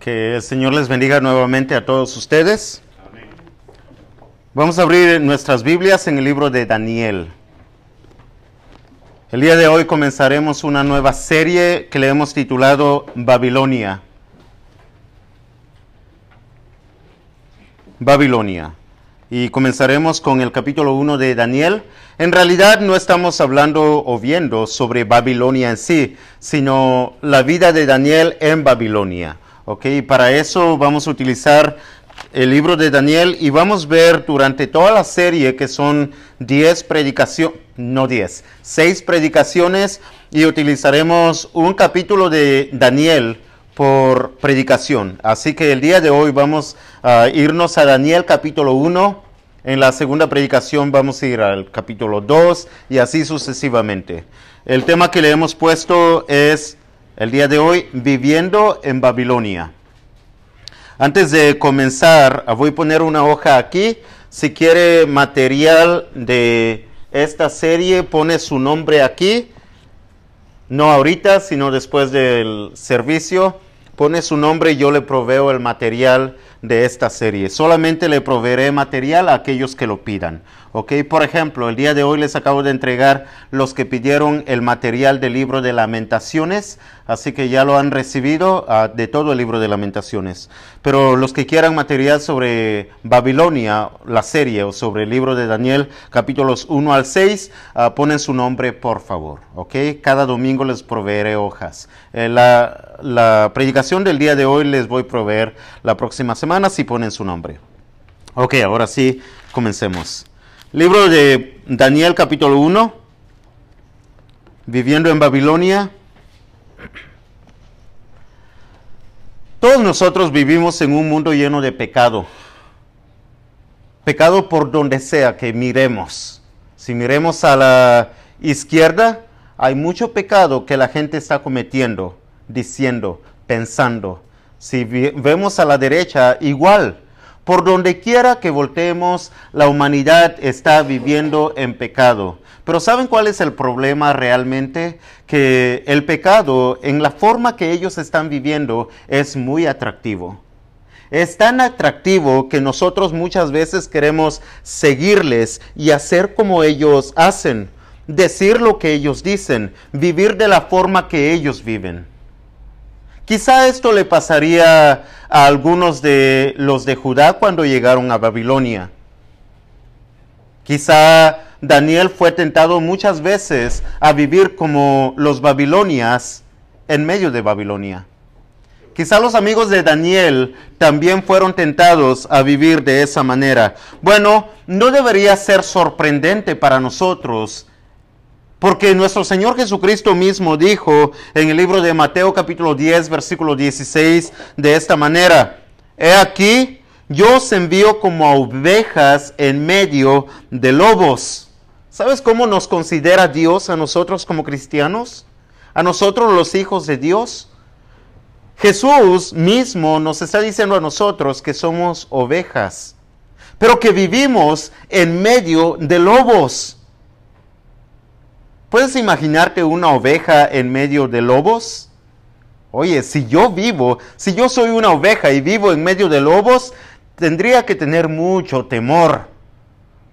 Que el Señor les bendiga nuevamente a todos ustedes. Vamos a abrir nuestras Biblias en el libro de Daniel. El día de hoy comenzaremos una nueva serie que le hemos titulado Babilonia. Babilonia. Y comenzaremos con el capítulo 1 de Daniel. En realidad no estamos hablando o viendo sobre Babilonia en sí, sino la vida de Daniel en Babilonia. ¿Ok? Para eso vamos a utilizar el libro de Daniel y vamos a ver durante toda la serie que son 10 predicaciones, no 10, 6 predicaciones y utilizaremos un capítulo de Daniel por predicación. Así que el día de hoy vamos a irnos a Daniel capítulo 1. En la segunda predicación vamos a ir al capítulo 2 y así sucesivamente. El tema que le hemos puesto es el día de hoy viviendo en Babilonia. Antes de comenzar, voy a poner una hoja aquí. Si quiere material de esta serie, pone su nombre aquí. No ahorita, sino después del servicio. Pone su nombre y yo le proveo el material de esta serie. Solamente le proveeré material a aquellos que lo pidan. Ok, por ejemplo, el día de hoy les acabo de entregar los que pidieron el material del libro de lamentaciones, así que ya lo han recibido uh, de todo el libro de lamentaciones. Pero los que quieran material sobre Babilonia, la serie, o sobre el libro de Daniel, capítulos 1 al 6, uh, ponen su nombre, por favor. Ok, cada domingo les proveeré hojas. Eh, la, la predicación del día de hoy les voy a proveer la próxima semana si ponen su nombre. Ok, ahora sí, comencemos. Libro de Daniel capítulo 1, viviendo en Babilonia. Todos nosotros vivimos en un mundo lleno de pecado. Pecado por donde sea que miremos. Si miremos a la izquierda, hay mucho pecado que la gente está cometiendo, diciendo, pensando. Si vemos a la derecha, igual por donde quiera que volteemos, la humanidad está viviendo en pecado. Pero ¿saben cuál es el problema realmente? Que el pecado, en la forma que ellos están viviendo, es muy atractivo. Es tan atractivo que nosotros muchas veces queremos seguirles y hacer como ellos hacen, decir lo que ellos dicen, vivir de la forma que ellos viven. Quizá esto le pasaría a algunos de los de Judá cuando llegaron a Babilonia. Quizá Daniel fue tentado muchas veces a vivir como los babilonias en medio de Babilonia. Quizá los amigos de Daniel también fueron tentados a vivir de esa manera. Bueno, no debería ser sorprendente para nosotros porque nuestro Señor Jesucristo mismo dijo en el libro de Mateo capítulo 10, versículo 16, de esta manera, He aquí, yo os envío como a ovejas en medio de lobos. ¿Sabes cómo nos considera Dios a nosotros como cristianos? A nosotros los hijos de Dios. Jesús mismo nos está diciendo a nosotros que somos ovejas, pero que vivimos en medio de lobos. ¿Puedes imaginarte una oveja en medio de lobos? Oye, si yo vivo, si yo soy una oveja y vivo en medio de lobos, tendría que tener mucho temor,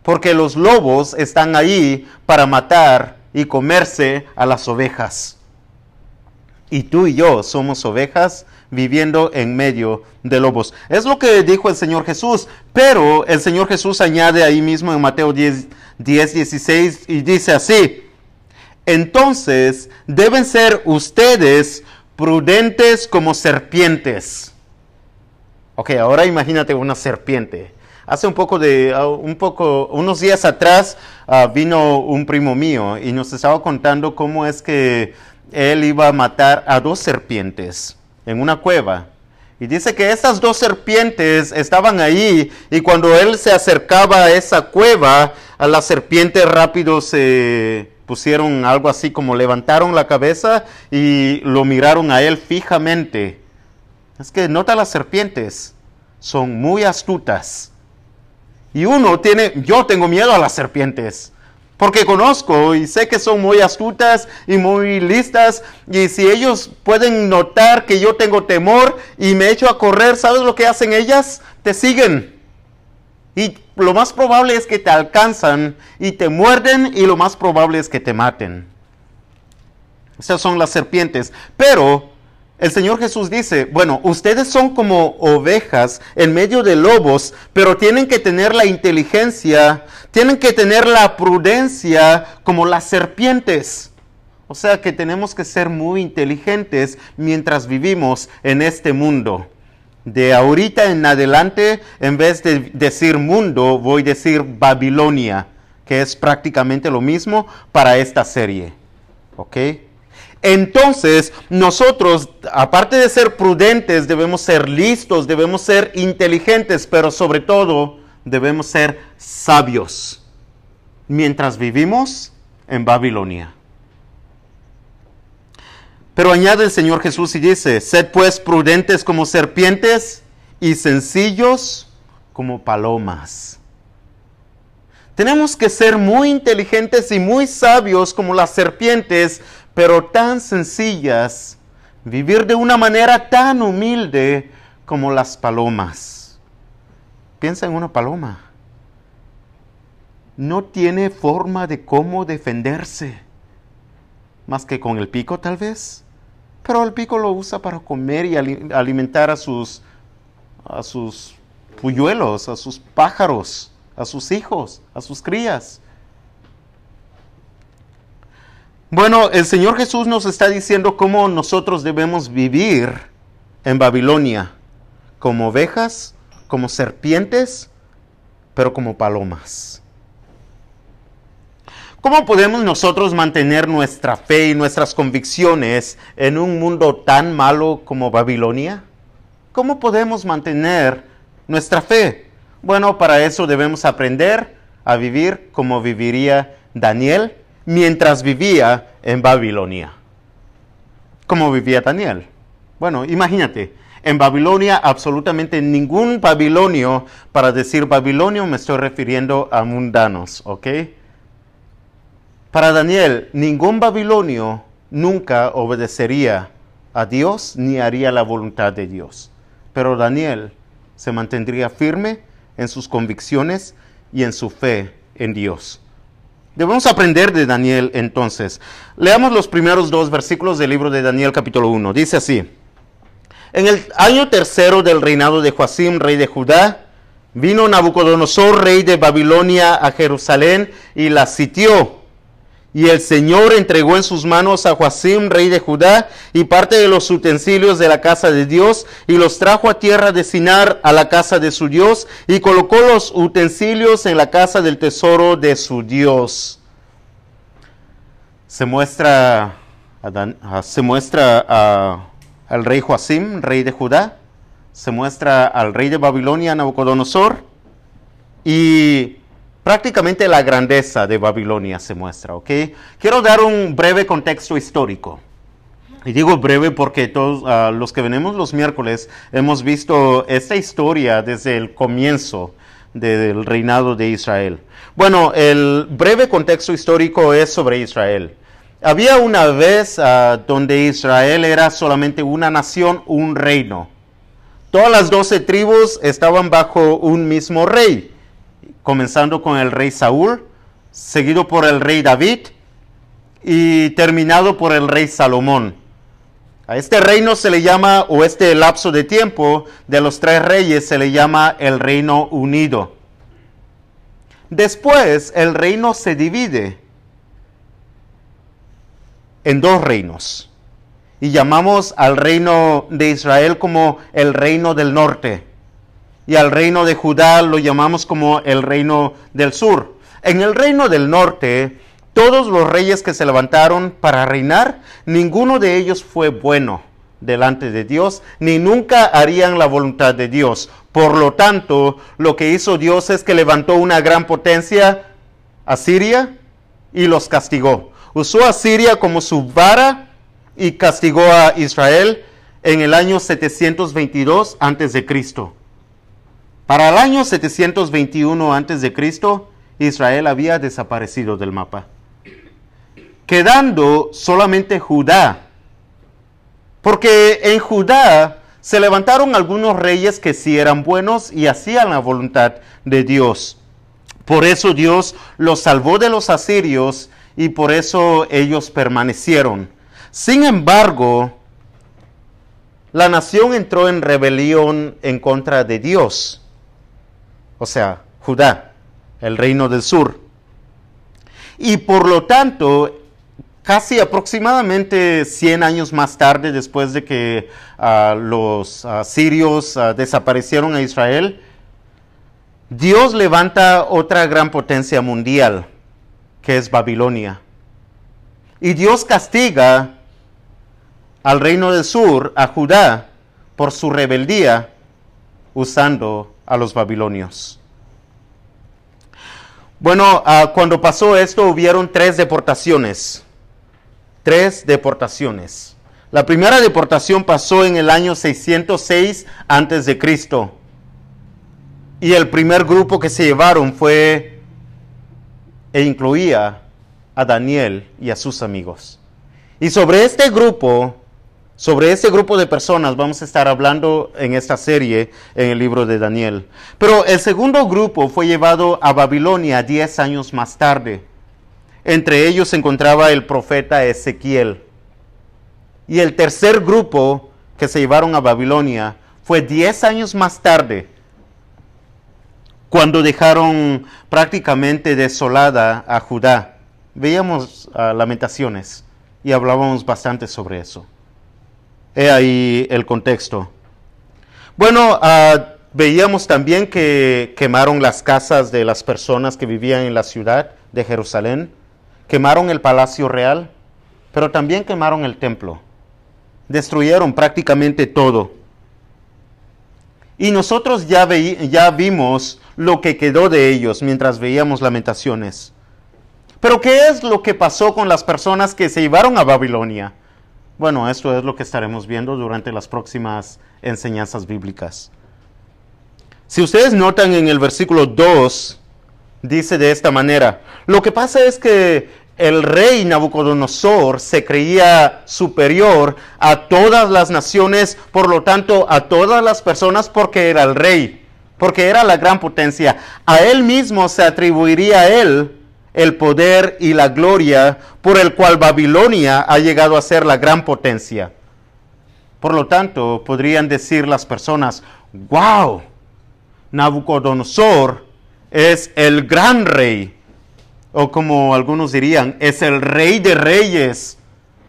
porque los lobos están ahí para matar y comerse a las ovejas. Y tú y yo somos ovejas viviendo en medio de lobos. Es lo que dijo el Señor Jesús, pero el Señor Jesús añade ahí mismo en Mateo 10, 10 16 y dice así, entonces deben ser ustedes prudentes como serpientes. Ok, ahora imagínate una serpiente. Hace un poco de, uh, un poco, unos días atrás uh, vino un primo mío y nos estaba contando cómo es que él iba a matar a dos serpientes en una cueva. Y dice que esas dos serpientes estaban ahí y cuando él se acercaba a esa cueva, a la serpiente rápido se, pusieron algo así como levantaron la cabeza y lo miraron a él fijamente. Es que nota las serpientes, son muy astutas. Y uno tiene, yo tengo miedo a las serpientes, Porque conozco y sé que son muy astutas y muy listas. Y si ellos pueden notar que yo tengo temor y me echo a correr, ¿sabes lo que hacen ellas? Te siguen. Y lo más probable es que te alcanzan y te muerden y lo más probable es que te maten. Esas son las serpientes. Pero el Señor Jesús dice, bueno, ustedes son como ovejas en medio de lobos, pero tienen que tener la inteligencia, tienen que tener la prudencia como las serpientes. O sea que tenemos que ser muy inteligentes mientras vivimos en este mundo. De ahorita en adelante, en vez de decir mundo, voy a decir Babilonia, que es prácticamente lo mismo para esta serie. ¿Ok? Entonces, nosotros, aparte de ser prudentes, debemos ser listos, debemos ser inteligentes, pero sobre todo debemos ser sabios mientras vivimos en Babilonia. Pero añade el Señor Jesús y dice, sed pues prudentes como serpientes y sencillos como palomas. Tenemos que ser muy inteligentes y muy sabios como las serpientes pero tan sencillas, vivir de una manera tan humilde como las palomas. Piensa en una paloma. No tiene forma de cómo defenderse, más que con el pico tal vez, pero el pico lo usa para comer y alimentar a sus, a sus polluelos, a sus pájaros, a sus hijos, a sus crías. Bueno, el Señor Jesús nos está diciendo cómo nosotros debemos vivir en Babilonia, como ovejas, como serpientes, pero como palomas. ¿Cómo podemos nosotros mantener nuestra fe y nuestras convicciones en un mundo tan malo como Babilonia? ¿Cómo podemos mantener nuestra fe? Bueno, para eso debemos aprender a vivir como viviría Daniel mientras vivía en Babilonia. ¿Cómo vivía Daniel? Bueno, imagínate, en Babilonia absolutamente ningún babilonio, para decir babilonio me estoy refiriendo a mundanos, ¿ok? Para Daniel, ningún babilonio nunca obedecería a Dios ni haría la voluntad de Dios. Pero Daniel se mantendría firme en sus convicciones y en su fe en Dios. Debemos aprender de Daniel entonces. Leamos los primeros dos versículos del libro de Daniel capítulo 1. Dice así. En el año tercero del reinado de Joacim, rey de Judá, vino Nabucodonosor, rey de Babilonia, a Jerusalén y la sitió y el Señor entregó en sus manos a Joacim, rey de Judá, y parte de los utensilios de la casa de Dios, y los trajo a tierra de Sinar, a la casa de su Dios, y colocó los utensilios en la casa del tesoro de su Dios. Se muestra, se muestra al rey Joacim, rey de Judá, se muestra al rey de Babilonia, Nabucodonosor, y prácticamente la grandeza de Babilonia se muestra, ¿ok? Quiero dar un breve contexto histórico. Y digo breve porque todos ah, los que venimos los miércoles hemos visto esta historia desde el comienzo del reinado de Israel. Bueno, el breve contexto histórico es sobre Israel. Había una vez ah, donde Israel era solamente una nación, un reino. Todas las doce tribus estaban bajo un mismo rey comenzando con el rey Saúl, seguido por el rey David y terminado por el rey Salomón. A este reino se le llama, o este lapso de tiempo de los tres reyes se le llama el reino unido. Después el reino se divide en dos reinos y llamamos al reino de Israel como el reino del norte y al reino de Judá lo llamamos como el reino del sur. En el reino del norte, todos los reyes que se levantaron para reinar, ninguno de ellos fue bueno delante de Dios, ni nunca harían la voluntad de Dios. Por lo tanto, lo que hizo Dios es que levantó una gran potencia, Asiria, y los castigó. Usó a Siria como su vara y castigó a Israel en el año 722 antes de Cristo. Para el año 721 a.C., Israel había desaparecido del mapa, quedando solamente Judá. Porque en Judá se levantaron algunos reyes que sí eran buenos y hacían la voluntad de Dios. Por eso Dios los salvó de los asirios y por eso ellos permanecieron. Sin embargo, la nación entró en rebelión en contra de Dios, o sea, Judá, el reino del sur. Y por lo tanto, casi aproximadamente 100 años más tarde, después de que uh, los sirios uh, desaparecieron a Israel, Dios levanta otra gran potencia mundial, que es Babilonia. Y Dios castiga al reino del sur, a Judá, por su rebeldía, usando a los babilonios. Bueno, uh, cuando pasó esto hubieron tres deportaciones. Tres deportaciones. La primera deportación pasó en el año 606 antes de Cristo. Y el primer grupo que se llevaron fue e incluía a Daniel y a sus amigos. Y sobre este grupo, sobre este grupo de personas vamos a estar hablando en esta serie en el libro de Daniel. Pero el segundo grupo fue llevado a Babilonia diez años más tarde. Entre ellos se encontraba el profeta Ezequiel. Y el tercer grupo que se llevaron a Babilonia fue diez años más tarde, cuando dejaron prácticamente desolada a Judá. Veíamos uh, lamentaciones y hablábamos bastante sobre eso. He ahí el contexto. Bueno, uh, veíamos también que quemaron las casas de las personas que vivían en la ciudad de Jerusalén, quemaron el palacio real, pero también quemaron el templo. Destruyeron prácticamente todo. Y nosotros ya, ya vimos lo que quedó de ellos mientras veíamos lamentaciones. Pero ¿qué es lo que pasó con las personas que se llevaron a Babilonia? Bueno, esto es lo que estaremos viendo durante las próximas enseñanzas bíblicas. Si ustedes notan en el versículo 2, dice de esta manera, lo que pasa es que el rey Nabucodonosor se creía superior a todas las naciones, por lo tanto a todas las personas porque era el rey, porque era la gran potencia. A él mismo se atribuiría a él el poder y la gloria por el cual Babilonia ha llegado a ser la gran potencia. Por lo tanto, podrían decir las personas, wow, Nabucodonosor es el gran rey, o como algunos dirían, es el rey de reyes,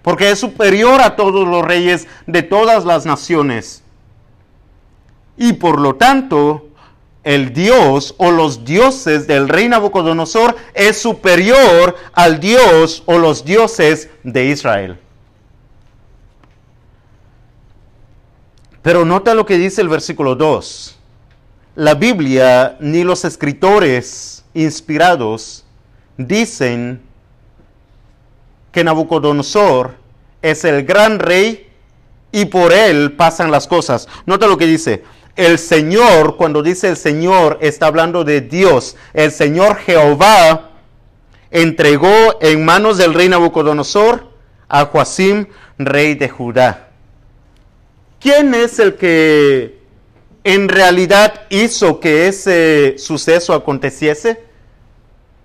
porque es superior a todos los reyes de todas las naciones. Y por lo tanto, el Dios o los dioses del rey Nabucodonosor es superior al Dios o los dioses de Israel. Pero nota lo que dice el versículo 2. La Biblia ni los escritores inspirados dicen que Nabucodonosor es el gran rey y por él pasan las cosas. Nota lo que dice el Señor, cuando dice el Señor, está hablando de Dios. El Señor Jehová entregó en manos del rey Nabucodonosor a Joacim, rey de Judá. ¿Quién es el que en realidad hizo que ese suceso aconteciese?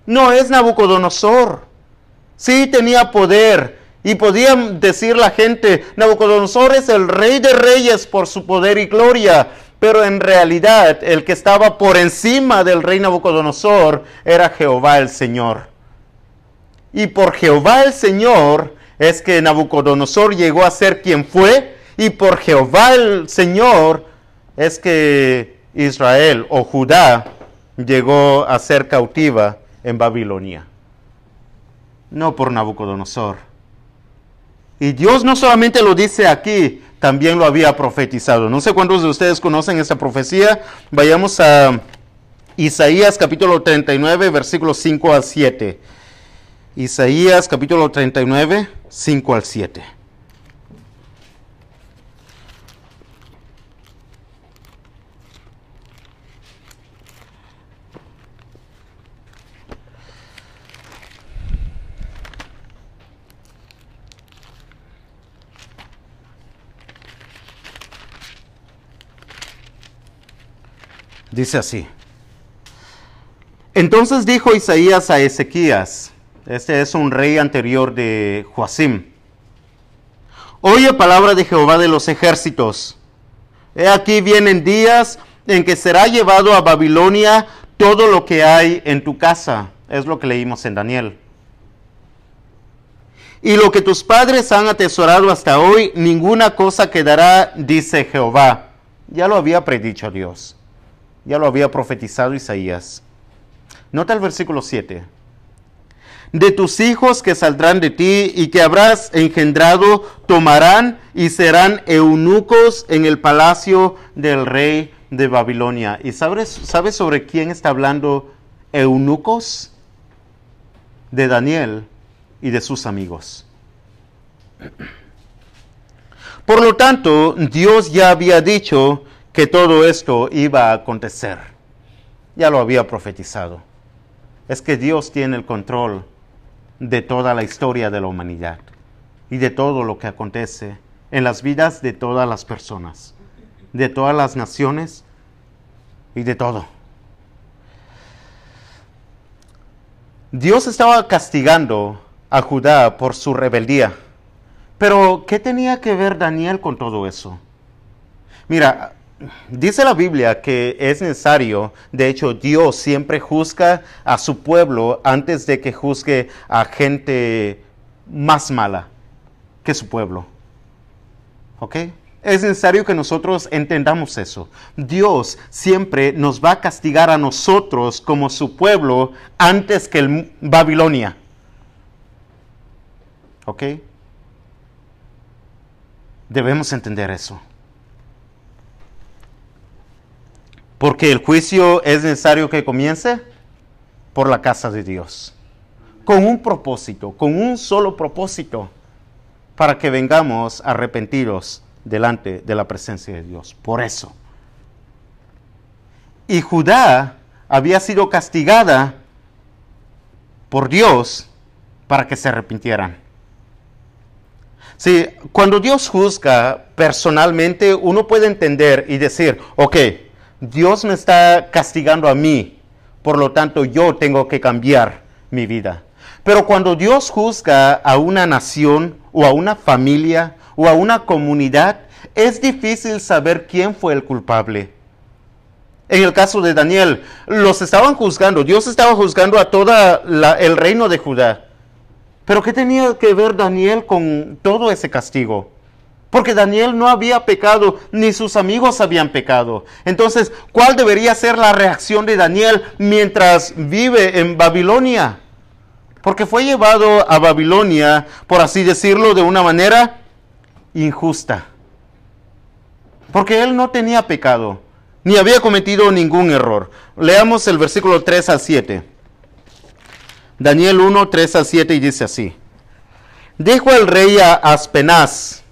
No es Nabucodonosor. Sí tenía poder, y podían decir la gente, Nabucodonosor es el rey de reyes por su poder y gloria, pero en realidad el que estaba por encima del rey Nabucodonosor era Jehová el Señor. Y por Jehová el Señor es que Nabucodonosor llegó a ser quien fue, y por Jehová el Señor es que Israel o Judá llegó a ser cautiva en Babilonia. No por Nabucodonosor. Y Dios no solamente lo dice aquí, también lo había profetizado. No sé cuántos de ustedes conocen esta profecía. Vayamos a Isaías capítulo 39, versículos 5 al 7. Isaías capítulo 39, 5 al 7. Dice así. Entonces dijo Isaías a Ezequías, este es un rey anterior de Joacim, oye palabra de Jehová de los ejércitos. He aquí vienen días en que será llevado a Babilonia todo lo que hay en tu casa. Es lo que leímos en Daniel. Y lo que tus padres han atesorado hasta hoy, ninguna cosa quedará, dice Jehová. Ya lo había predicho Dios. Ya lo había profetizado Isaías. Nota el versículo 7 de tus hijos que saldrán de ti y que habrás engendrado, tomarán y serán eunucos en el palacio del rey de Babilonia. ¿Y sabes, sabes sobre quién está hablando eunucos? De Daniel y de sus amigos. Por lo tanto, Dios ya había dicho que todo esto iba a acontecer. Ya lo había profetizado. Es que Dios tiene el control de toda la historia de la humanidad y de todo lo que acontece en las vidas de todas las personas, de todas las naciones y de todo. Dios estaba castigando a Judá por su rebeldía. Pero, ¿qué tenía que ver Daniel con todo eso? Mira, Dice la Biblia que es necesario, de hecho Dios siempre juzga a su pueblo antes de que juzgue a gente más mala que su pueblo. ¿Ok? Es necesario que nosotros entendamos eso. Dios siempre nos va a castigar a nosotros como su pueblo antes que el Babilonia. ¿Ok? Debemos entender eso. Porque el juicio es necesario que comience por la casa de Dios. Con un propósito, con un solo propósito, para que vengamos arrepentidos delante de la presencia de Dios. Por eso. Y Judá había sido castigada por Dios para que se arrepintieran. Sí, cuando Dios juzga personalmente, uno puede entender y decir, ok, Dios me está castigando a mí, por lo tanto yo tengo que cambiar mi vida. Pero cuando Dios juzga a una nación o a una familia o a una comunidad, es difícil saber quién fue el culpable. En el caso de Daniel, los estaban juzgando, Dios estaba juzgando a todo el reino de Judá. Pero ¿qué tenía que ver Daniel con todo ese castigo? Porque Daniel no había pecado, ni sus amigos habían pecado. Entonces, ¿cuál debería ser la reacción de Daniel mientras vive en Babilonia? Porque fue llevado a Babilonia, por así decirlo, de una manera injusta. Porque él no tenía pecado, ni había cometido ningún error. Leamos el versículo 3 al 7. Daniel 1, 3 al 7 y dice así. Dijo el rey a Aspenaz,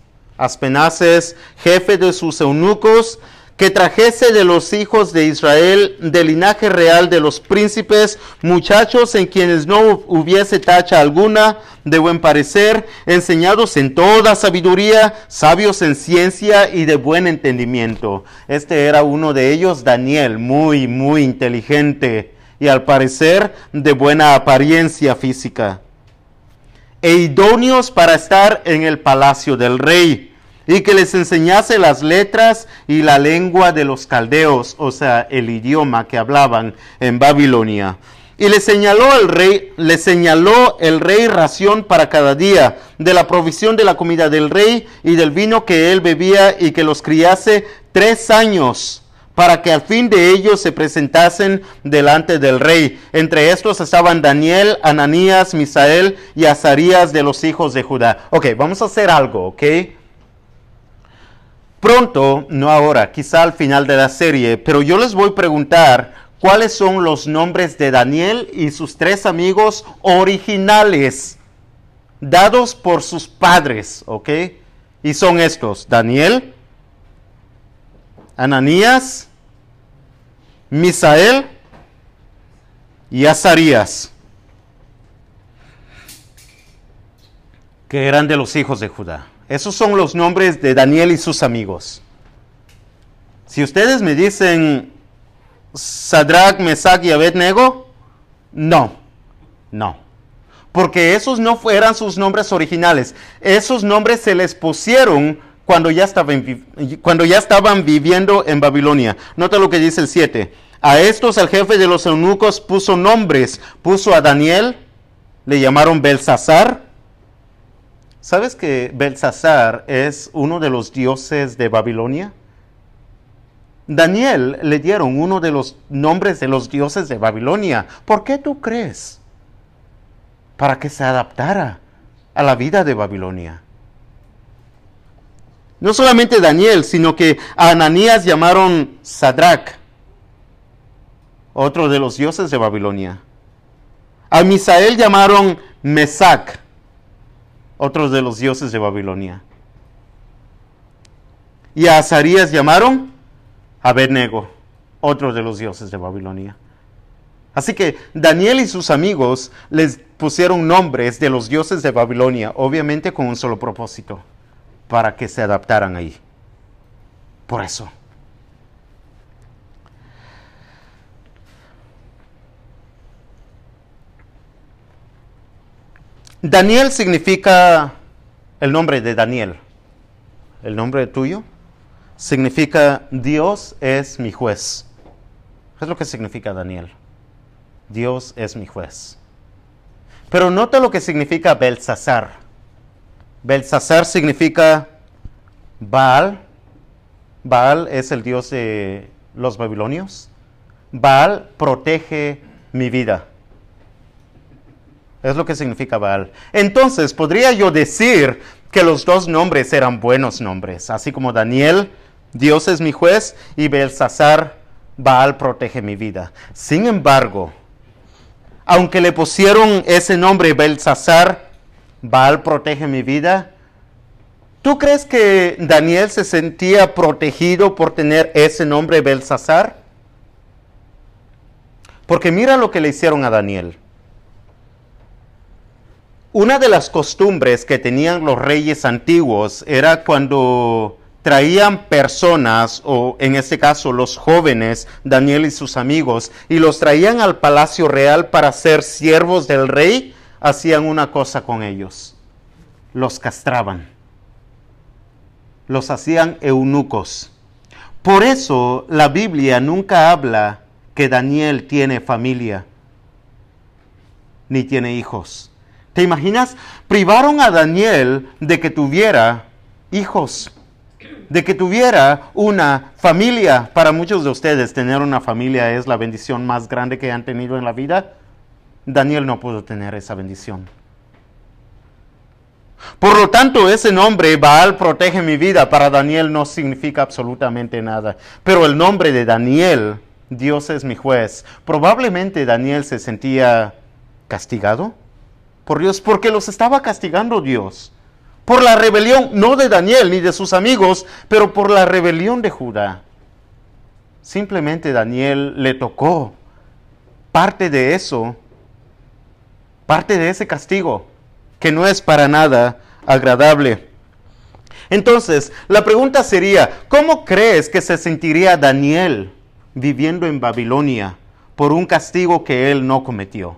Aspenaces, jefe de sus eunucos, que trajese de los hijos de Israel, del linaje real de los príncipes, muchachos en quienes no hubiese tacha alguna, de buen parecer, enseñados en toda sabiduría, sabios en ciencia y de buen entendimiento. Este era uno de ellos, Daniel, muy, muy inteligente y al parecer de buena apariencia física. E idóneos para estar en el palacio del rey y que les enseñase las letras y la lengua de los caldeos, o sea, el idioma que hablaban en Babilonia. Y le señaló el rey, le señaló el rey ración para cada día, de la provisión de la comida del rey y del vino que él bebía, y que los criase tres años, para que al fin de ellos se presentasen delante del rey. Entre estos estaban Daniel, Ananías, Misael y Azarías de los hijos de Judá. Ok, vamos a hacer algo, ok. Pronto, no ahora, quizá al final de la serie, pero yo les voy a preguntar cuáles son los nombres de Daniel y sus tres amigos originales, dados por sus padres, ¿ok? Y son estos, Daniel, Ananías, Misael y Azarías, que eran de los hijos de Judá. Esos son los nombres de Daniel y sus amigos. Si ustedes me dicen Sadrach, Mesach y Abednego? No, no. Porque esos no fueran sus nombres originales. Esos nombres se les pusieron cuando ya estaban, cuando ya estaban viviendo en Babilonia. Nota lo que dice el 7. A estos el jefe de los eunucos puso nombres. Puso a Daniel, le llamaron Belsasar. ¿Sabes que Belsasar es uno de los dioses de Babilonia? Daniel le dieron uno de los nombres de los dioses de Babilonia. ¿Por qué tú crees? Para que se adaptara a la vida de Babilonia. No solamente Daniel, sino que a Ananías llamaron Sadrach, otro de los dioses de Babilonia. A Misael llamaron Mesac, otro de los dioses de Babilonia. Y a Azarías llamaron Abednego, otro de los dioses de Babilonia. Así que Daniel y sus amigos les pusieron nombres de los dioses de Babilonia, obviamente con un solo propósito, para que se adaptaran ahí. Por eso. Daniel significa el nombre de Daniel. El nombre tuyo significa Dios es mi juez. Es lo que significa Daniel. Dios es mi juez. Pero nota lo que significa Belsasar. Belsasar significa Baal. Baal es el dios de los babilonios. Baal protege mi vida. Es lo que significa Baal. Entonces, podría yo decir que los dos nombres eran buenos nombres, así como Daniel, Dios es mi juez, y Belsasar, Baal protege mi vida. Sin embargo, aunque le pusieron ese nombre Belsasar, Baal protege mi vida, ¿tú crees que Daniel se sentía protegido por tener ese nombre Belsasar? Porque mira lo que le hicieron a Daniel. Una de las costumbres que tenían los reyes antiguos era cuando traían personas, o en este caso los jóvenes, Daniel y sus amigos, y los traían al palacio real para ser siervos del rey, hacían una cosa con ellos. Los castraban. Los hacían eunucos. Por eso la Biblia nunca habla que Daniel tiene familia, ni tiene hijos. ¿Te imaginas? Privaron a Daniel de que tuviera hijos, de que tuviera una familia. Para muchos de ustedes tener una familia es la bendición más grande que han tenido en la vida. Daniel no pudo tener esa bendición. Por lo tanto, ese nombre, Baal protege mi vida, para Daniel no significa absolutamente nada. Pero el nombre de Daniel, Dios es mi juez, probablemente Daniel se sentía castigado por Dios, porque los estaba castigando Dios. Por la rebelión, no de Daniel ni de sus amigos, pero por la rebelión de Judá. Simplemente Daniel le tocó parte de eso, parte de ese castigo, que no es para nada agradable. Entonces, la pregunta sería, ¿cómo crees que se sentiría Daniel viviendo en Babilonia por un castigo que él no cometió?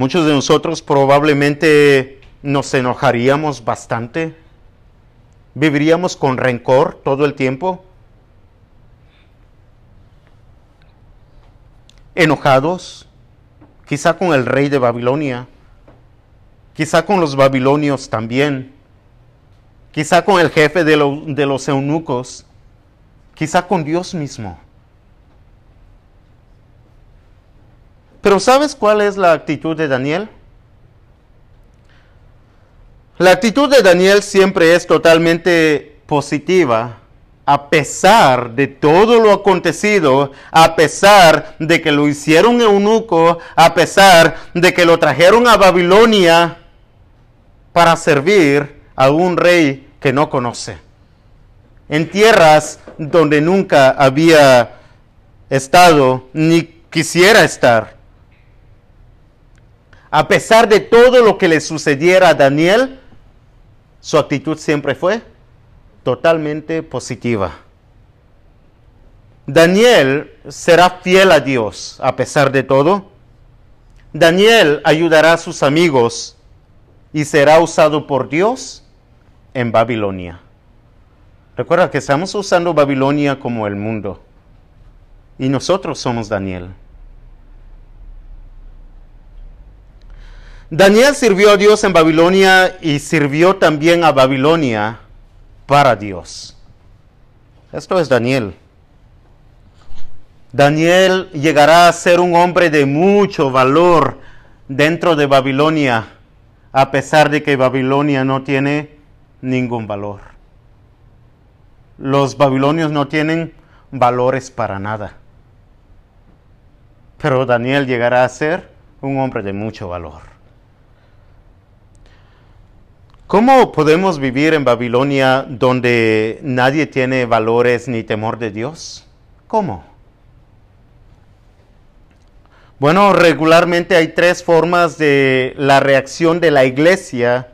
Muchos de nosotros probablemente nos enojaríamos bastante, viviríamos con rencor todo el tiempo, enojados, quizá con el rey de Babilonia, quizá con los babilonios también, quizá con el jefe de, de los eunucos, quizá con Dios mismo. Pero ¿sabes cuál es la actitud de Daniel? La actitud de Daniel siempre es totalmente positiva, a pesar de todo lo acontecido, a pesar de que lo hicieron eunuco, a pesar de que lo trajeron a Babilonia para servir a un rey que no conoce, en tierras donde nunca había estado ni quisiera estar. A pesar de todo lo que le sucediera a Daniel, su actitud siempre fue totalmente positiva. Daniel será fiel a Dios a pesar de todo. Daniel ayudará a sus amigos y será usado por Dios en Babilonia. Recuerda que estamos usando Babilonia como el mundo y nosotros somos Daniel. Daniel sirvió a Dios en Babilonia y sirvió también a Babilonia para Dios. Esto es Daniel. Daniel llegará a ser un hombre de mucho valor dentro de Babilonia, a pesar de que Babilonia no tiene ningún valor. Los babilonios no tienen valores para nada. Pero Daniel llegará a ser un hombre de mucho valor. ¿Cómo podemos vivir en Babilonia donde nadie tiene valores ni temor de Dios? ¿Cómo? Bueno, regularmente hay tres formas de la reacción de la iglesia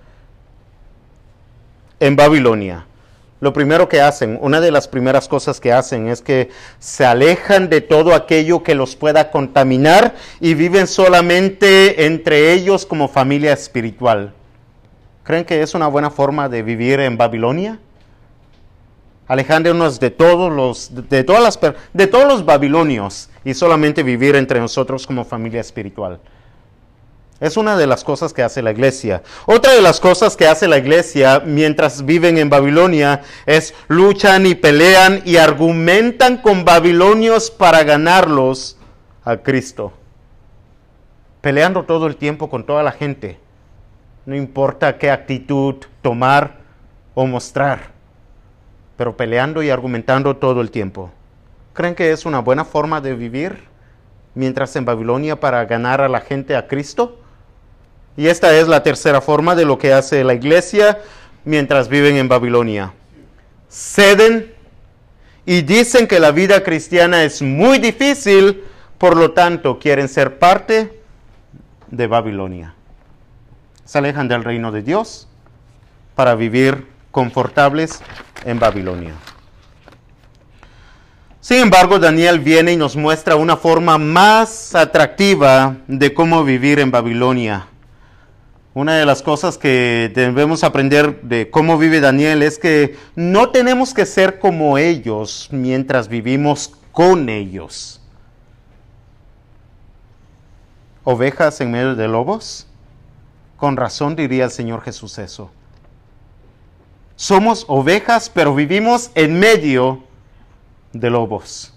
en Babilonia. Lo primero que hacen, una de las primeras cosas que hacen es que se alejan de todo aquello que los pueda contaminar y viven solamente entre ellos como familia espiritual. ¿Creen que es una buena forma de vivir en Babilonia? Alejándonos de todos los, de todas las, de todos los babilonios y solamente vivir entre nosotros como familia espiritual. Es una de las cosas que hace la iglesia. Otra de las cosas que hace la iglesia mientras viven en Babilonia es luchan y pelean y argumentan con babilonios para ganarlos a Cristo. Peleando todo el tiempo con toda la gente no importa qué actitud tomar o mostrar, pero peleando y argumentando todo el tiempo. ¿Creen que es una buena forma de vivir mientras en Babilonia para ganar a la gente a Cristo? Y esta es la tercera forma de lo que hace la iglesia mientras viven en Babilonia. Ceden y dicen que la vida cristiana es muy difícil, por lo tanto quieren ser parte de Babilonia se alejan del reino de Dios para vivir confortables en Babilonia. Sin embargo, Daniel viene y nos muestra una forma más atractiva de cómo vivir en Babilonia. Una de las cosas que debemos aprender de cómo vive Daniel es que no tenemos que ser como ellos mientras vivimos con ellos. ¿Ovejas en medio de lobos? Con razón diría el Señor Jesús eso. Somos ovejas, pero vivimos en medio de lobos.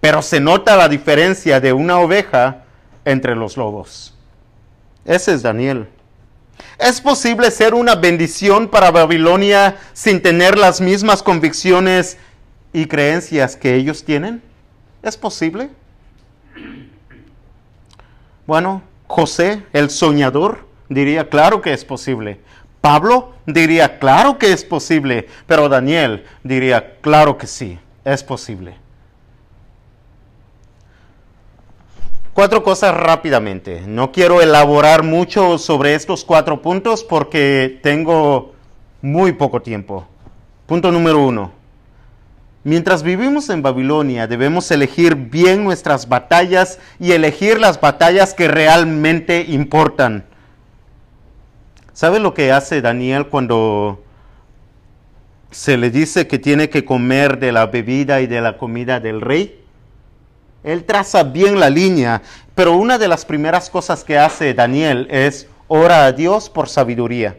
Pero se nota la diferencia de una oveja entre los lobos. Ese es Daniel. ¿Es posible ser una bendición para Babilonia sin tener las mismas convicciones y creencias que ellos tienen? ¿Es posible? Bueno, José, el soñador, diría, claro que es posible. Pablo diría, claro que es posible. Pero Daniel diría, claro que sí, es posible. Cuatro cosas rápidamente. No quiero elaborar mucho sobre estos cuatro puntos porque tengo muy poco tiempo. Punto número uno. Mientras vivimos en Babilonia debemos elegir bien nuestras batallas y elegir las batallas que realmente importan. ¿Sabe lo que hace Daniel cuando se le dice que tiene que comer de la bebida y de la comida del rey? Él traza bien la línea, pero una de las primeras cosas que hace Daniel es ora a Dios por sabiduría.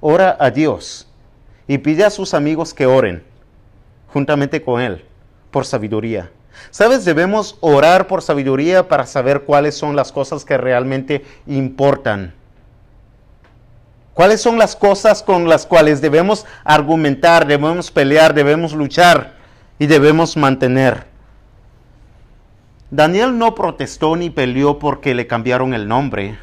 Ora a Dios y pide a sus amigos que oren juntamente con él por sabiduría. ¿Sabes? Debemos orar por sabiduría para saber cuáles son las cosas que realmente importan ¿Cuáles son las cosas con las cuales debemos argumentar, debemos pelear, debemos luchar y debemos mantener? Daniel no protestó ni peleó porque le cambiaron el nombre.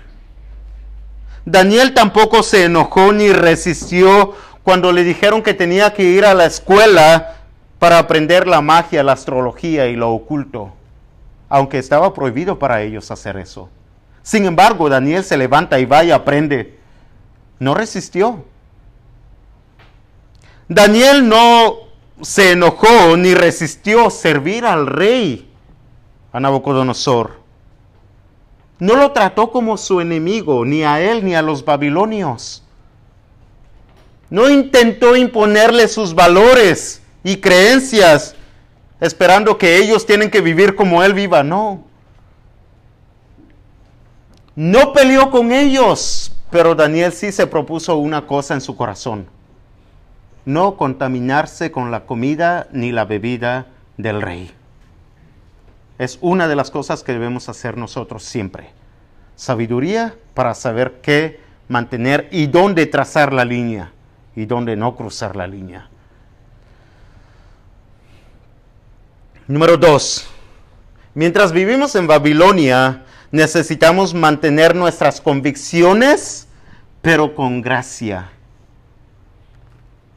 Daniel tampoco se enojó ni resistió cuando le dijeron que tenía que ir a la escuela para aprender la magia, la astrología y lo oculto, aunque estaba prohibido para ellos hacer eso. Sin embargo, Daniel se levanta y va y aprende no resistió. Daniel no se enojó ni resistió servir al rey, a Nabucodonosor. No lo trató como su enemigo, ni a él ni a los babilonios. No intentó imponerle sus valores y creencias, esperando que ellos tienen que vivir como él viva. No. No peleó con ellos, pero Daniel sí se propuso una cosa en su corazón. No contaminarse con la comida ni la bebida del rey. Es una de las cosas que debemos hacer nosotros siempre. Sabiduría para saber qué mantener y dónde trazar la línea y dónde no cruzar la línea. Número dos. Mientras vivimos en Babilonia, necesitamos mantener nuestras convicciones, pero con gracia.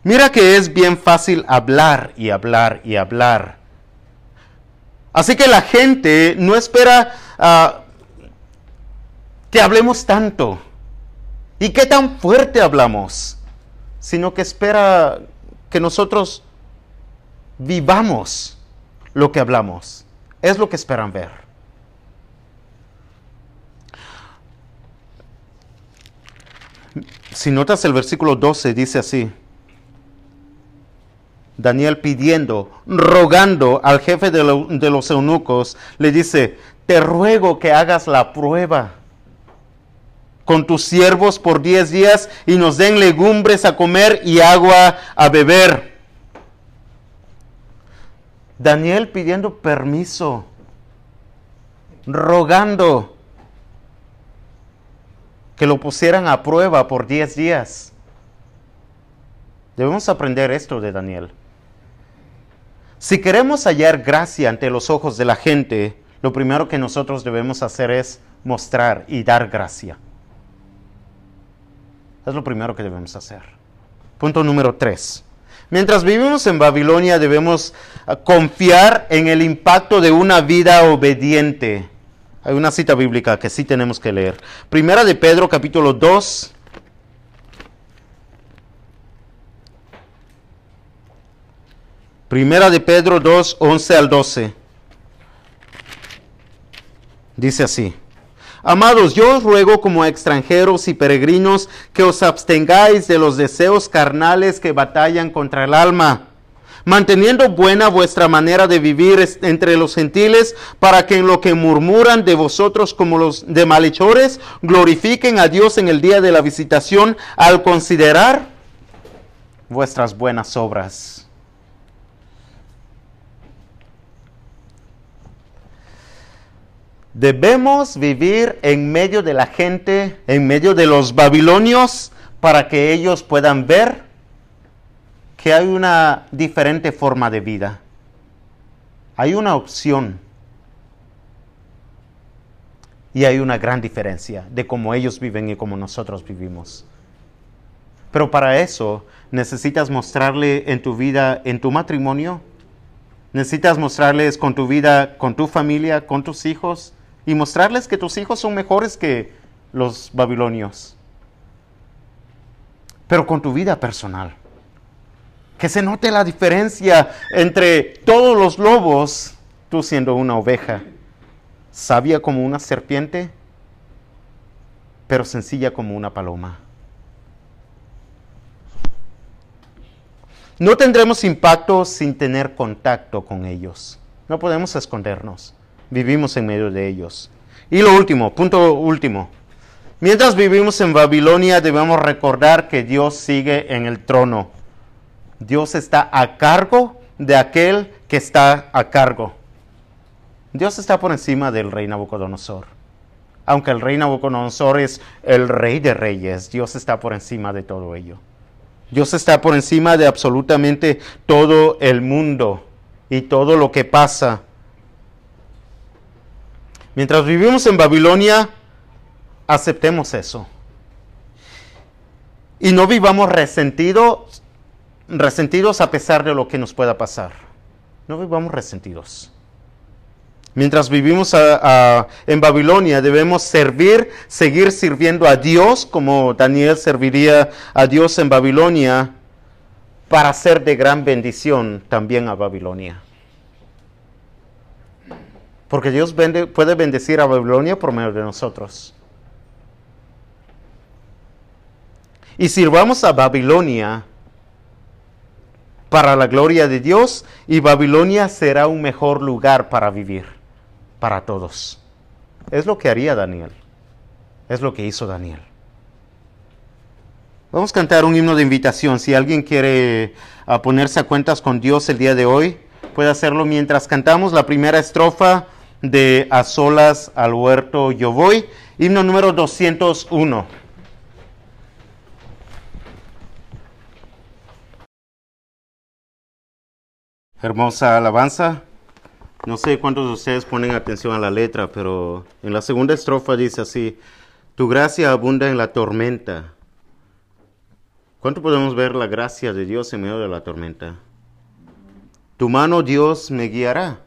Mira que es bien fácil hablar y hablar y hablar. Así que la gente no espera ah, que hablemos tanto y qué tan fuerte hablamos, sino que espera que nosotros vivamos lo que hablamos. Es lo que esperan ver. Si notas el versículo 12, dice así. Daniel pidiendo, rogando al jefe de, los eunucos, le dice, te ruego que hagas la prueba con tus siervos por diez días y nos den legumbres a comer y agua a beber. Daniel pidiendo permiso, rogando que lo pusieran a prueba por diez días. Debemos aprender esto de Daniel. Si queremos hallar gracia ante los ojos de la gente, lo primero que nosotros debemos hacer es mostrar y dar gracia. Es lo primero que debemos hacer. Punto número tres. Mientras vivimos en Babilonia debemos ah, confiar en el impacto de una vida obediente hay una cita bíblica que sí tenemos que leer. Primera de Pedro capítulo 2. Primera de Pedro 2, 11 al 12. Dice así. Amados, yo os ruego como extranjeros y peregrinos que os abstengáis de los deseos carnales que batallan contra el alma manteniendo buena vuestra manera de vivir entre los gentiles, para que en lo que murmuran de vosotros como los de malhechores, glorifiquen a Dios en el día de la visitación al considerar vuestras buenas obras. Debemos vivir en medio de la gente, en medio de los babilonios, para que ellos puedan ver que hay una diferente forma de vida. Hay una opción. Y hay una gran diferencia de cómo ellos viven y cómo nosotros vivimos. Pero para eso necesitas mostrarle en tu vida, en tu matrimonio, necesitas mostrarles con tu vida, con tu familia, con tus hijos, y mostrarles que tus hijos son mejores que los babilonios. Pero con tu vida personal que se note la diferencia entre todos los lobos, tú siendo una oveja, sabia como una serpiente, pero sencilla como una paloma. No tendremos impacto sin tener contacto con ellos. No podemos escondernos. Vivimos en medio de ellos. Y lo último, punto último. Mientras vivimos en Babilonia debemos recordar que Dios sigue en el trono. Dios está a cargo de aquel que está a cargo. Dios está por encima del rey Nabucodonosor. Aunque el rey Nabucodonosor es el rey de reyes, Dios está por encima de todo ello. Dios está por encima de absolutamente todo el mundo y todo lo que pasa. Mientras vivimos en Babilonia, aceptemos eso. Y no vivamos resentidos resentidos a pesar de lo que nos pueda pasar. No vivamos resentidos. Mientras vivimos en Babilonia debemos servir, seguir sirviendo a Dios como Daniel serviría a Dios en Babilonia, para ser de gran bendición también a Babilonia. Porque Dios puede bendecir a Babilonia por medio de nosotros. Y sirvamos a Babilonia para la gloria de Dios y Babilonia será un mejor lugar para vivir para todos. Es lo que haría Daniel. Es lo que hizo Daniel. Vamos a cantar un himno de invitación. Si alguien quiere ah, ponerse a cuentas con Dios el día de hoy, puede hacerlo mientras cantamos la primera estrofa de A solas al huerto yo voy, himno número 201. Hermosa alabanza. No sé cuántos de ustedes ponen atención a la letra, pero en la segunda estrofa dice así, tu gracia abunda en la tormenta. ¿Cuánto podemos ver la gracia de Dios en medio de la tormenta? Tu mano, Dios, me guiará.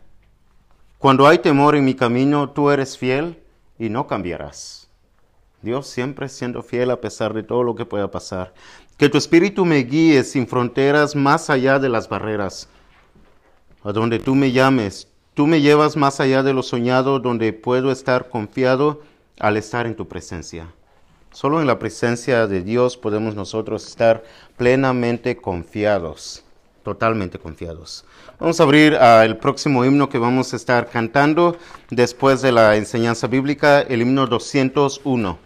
Cuando hay temor en mi camino, tú eres fiel y no cambiarás. Dios siempre siendo fiel a pesar de todo lo que pueda pasar. Que tu espíritu me guíe sin fronteras más allá de las barreras. A donde tú me llames, tú me llevas más allá de lo soñado, donde puedo estar confiado al estar en tu presencia. Solo en la presencia de Dios podemos nosotros estar plenamente confiados, totalmente confiados. Vamos a abrir uh, el próximo himno que vamos a estar cantando después de la enseñanza bíblica, el himno 201.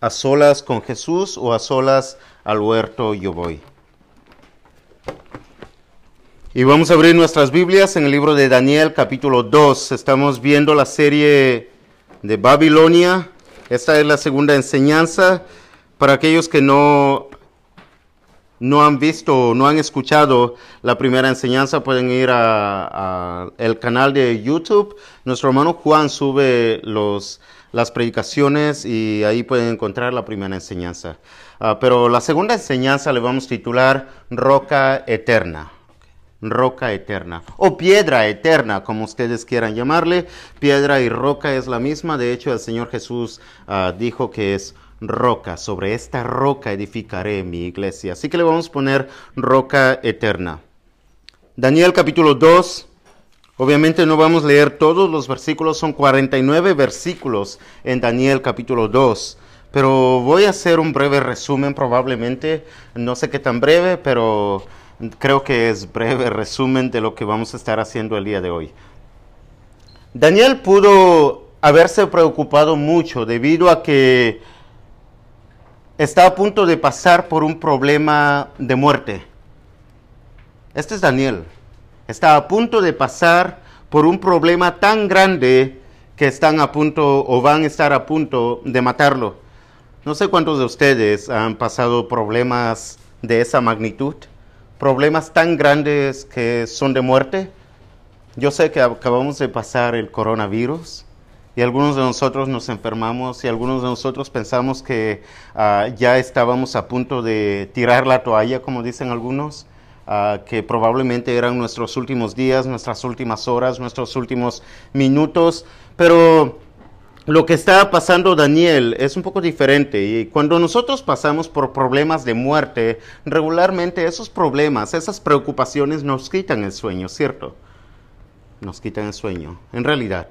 A solas con Jesús o a solas al huerto yo voy. Y vamos a abrir nuestras Biblias en el libro de Daniel capítulo 2. Estamos viendo la serie de Babilonia. Esta es la segunda enseñanza. Para aquellos que no no han visto o no han escuchado la primera enseñanza, pueden ir a, el canal de YouTube. Nuestro hermano Juan sube los, las predicaciones y ahí pueden encontrar la primera enseñanza. Ah, pero la segunda enseñanza le vamos a titular Roca Eterna. Roca eterna o piedra eterna, como ustedes quieran llamarle. Piedra y roca es la misma. De hecho, el Señor Jesús ah, dijo que es roca, sobre esta roca edificaré mi iglesia. Así que le vamos a poner roca eterna. Daniel capítulo 2. Obviamente no vamos a leer todos los versículos, son 49 versículos en Daniel capítulo 2. Pero voy a hacer un breve resumen probablemente, no sé qué tan breve, pero creo que es breve resumen de lo que vamos a estar haciendo el día de hoy. Daniel pudo haberse preocupado mucho debido a que está a punto de pasar por un problema de muerte. Este es Daniel. Está a punto de pasar por un problema tan grande que están a punto o van a estar a punto de matarlo. No sé cuántos de ustedes han pasado problemas de esa magnitud, problemas tan grandes que son de muerte. Yo sé que acabamos de pasar el coronavirus, y algunos de nosotros nos enfermamos y algunos de nosotros pensamos que ah, ya estábamos a punto de tirar la toalla, como dicen algunos, ah, que probablemente eran nuestros últimos días, nuestras últimas horas, nuestros últimos minutos, pero lo que está pasando Daniel es un poco diferente y cuando nosotros pasamos por problemas de muerte, regularmente esos problemas, esas preocupaciones nos quitan el sueño, ¿cierto? Nos quitan el sueño, en realidad.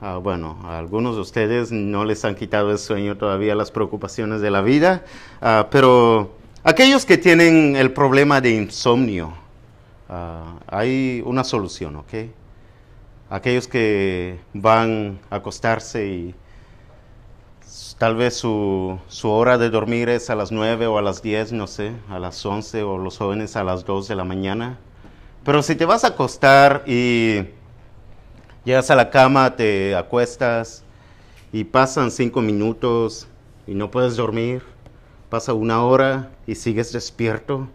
Ah, bueno, a algunos de ustedes no les han quitado el sueño todavía las preocupaciones de la vida, ah, pero aquellos que tienen el problema de insomnio, ah, hay una solución, ¿ok? Aquellos que van a acostarse y tal vez su, su, hora de dormir es a las 9 o a las 10, no sé, a las 11 o los jóvenes a las 2 de la mañana. Pero si te vas a acostar y Llegas a la cama, te acuestas y pasan cinco minutos y no puedes dormir. Pasa una hora y sigues despierto.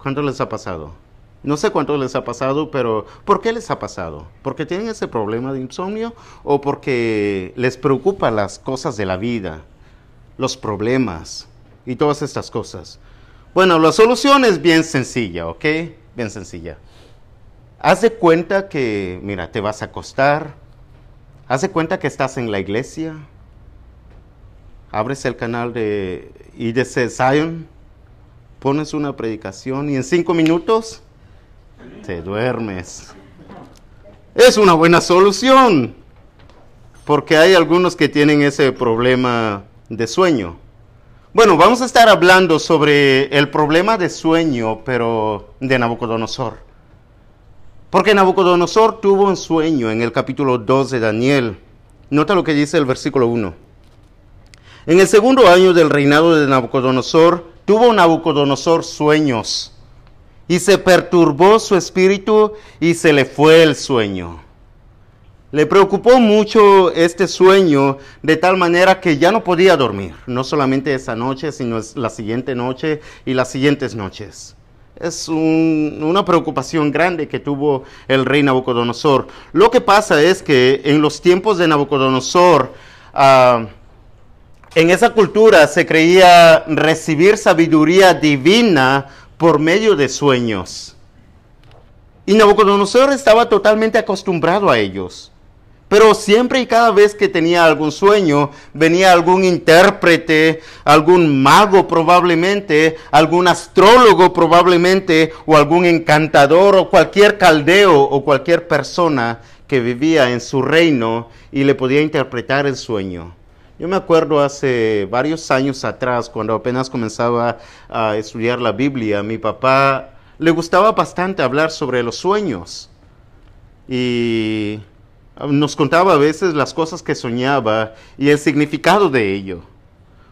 ¿Cuánto les ha pasado? No sé cuánto les ha pasado, pero ¿por qué les ha pasado? ¿Porque tienen ese problema de insomnio o porque les preocupan las cosas de la vida, los problemas y todas estas cosas? Bueno, la solución es bien sencilla, ¿ok? Bien sencilla. Haz de cuenta que, mira, te vas a acostar. Haz de cuenta que estás en la iglesia. Abres el canal de IDC Zion pones una predicación y en cinco minutos te duermes. Es una buena solución, porque hay algunos que tienen ese problema de sueño. Bueno, vamos a estar hablando sobre el problema de sueño, pero de Nabucodonosor. Porque Nabucodonosor tuvo un sueño en el capítulo 2 de Daniel. Nota lo que dice el versículo 1. En el segundo año del reinado de Nabucodonosor, tuvo Nabucodonosor sueños y se perturbó su espíritu y se le fue el sueño. Le preocupó mucho este sueño de tal manera que ya no podía dormir, no solamente esa noche, sino la siguiente noche y las siguientes noches. Es una preocupación grande que tuvo el rey Nabucodonosor. Lo que pasa es que en los tiempos de Nabucodonosor, ah, en esa cultura se creía recibir sabiduría divina por medio de sueños. Y Nabucodonosor estaba totalmente acostumbrado a ellos. Pero siempre y cada vez que tenía algún sueño, venía algún intérprete, algún mago probablemente, algún astrólogo probablemente, o algún encantador, o cualquier caldeo, o cualquier persona que vivía en su reino y le podía interpretar el sueño. Yo me acuerdo hace varios años atrás, cuando apenas comenzaba a estudiar la Biblia, mi papá le gustaba bastante hablar sobre los sueños. Y nos contaba a veces las cosas que soñaba y el significado de ello.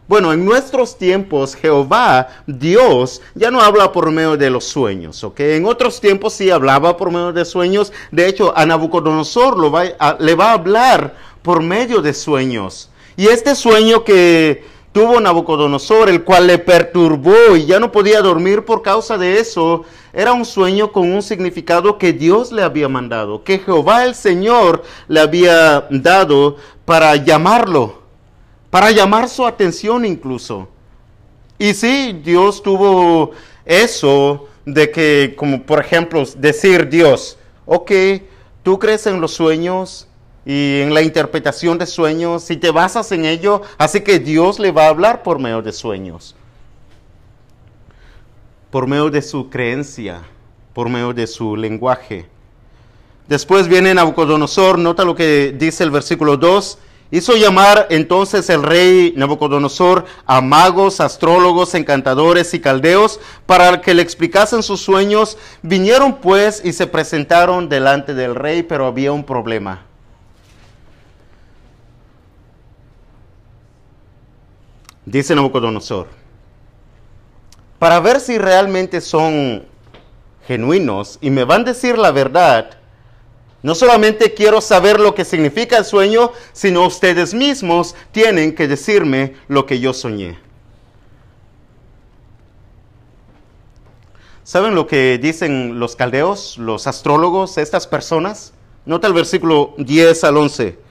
Bueno, en nuestros tiempos Jehová, Dios, ya no habla por medio de los sueños, ¿ok? En otros tiempos sí hablaba por medio de sueños. De hecho, a Nabucodonosor le va a hablar por medio de sueños. Y este sueño que tuvo Nabucodonosor, el cual le perturbó y ya no podía dormir por causa de eso, era un sueño con un significado que Dios le había mandado, que Jehová el Señor le había dado para llamarlo, para llamar su atención incluso. Y sí, Dios tuvo eso de que, como por ejemplo, decir Dios, ok, tú crees en los sueños y en la interpretación de sueños, si te basas en ello, así que Dios le va a hablar por medio de sueños por medio de su creencia, por medio de su lenguaje. Después viene Nabucodonosor, nota lo que dice el versículo 2. Hizo llamar entonces el rey Nabucodonosor a magos, astrólogos, encantadores y caldeos para que le explicasen sus sueños. Vinieron pues y se presentaron delante del rey, pero había un problema. Dice Nabucodonosor, para ver si realmente son genuinos y me van a decir la verdad, no solamente quiero saber lo que significa el sueño, sino ustedes mismos tienen que decirme lo que yo soñé. ¿Saben lo que dicen los caldeos, los astrólogos, estas personas? Nota el versículo 10 al 11.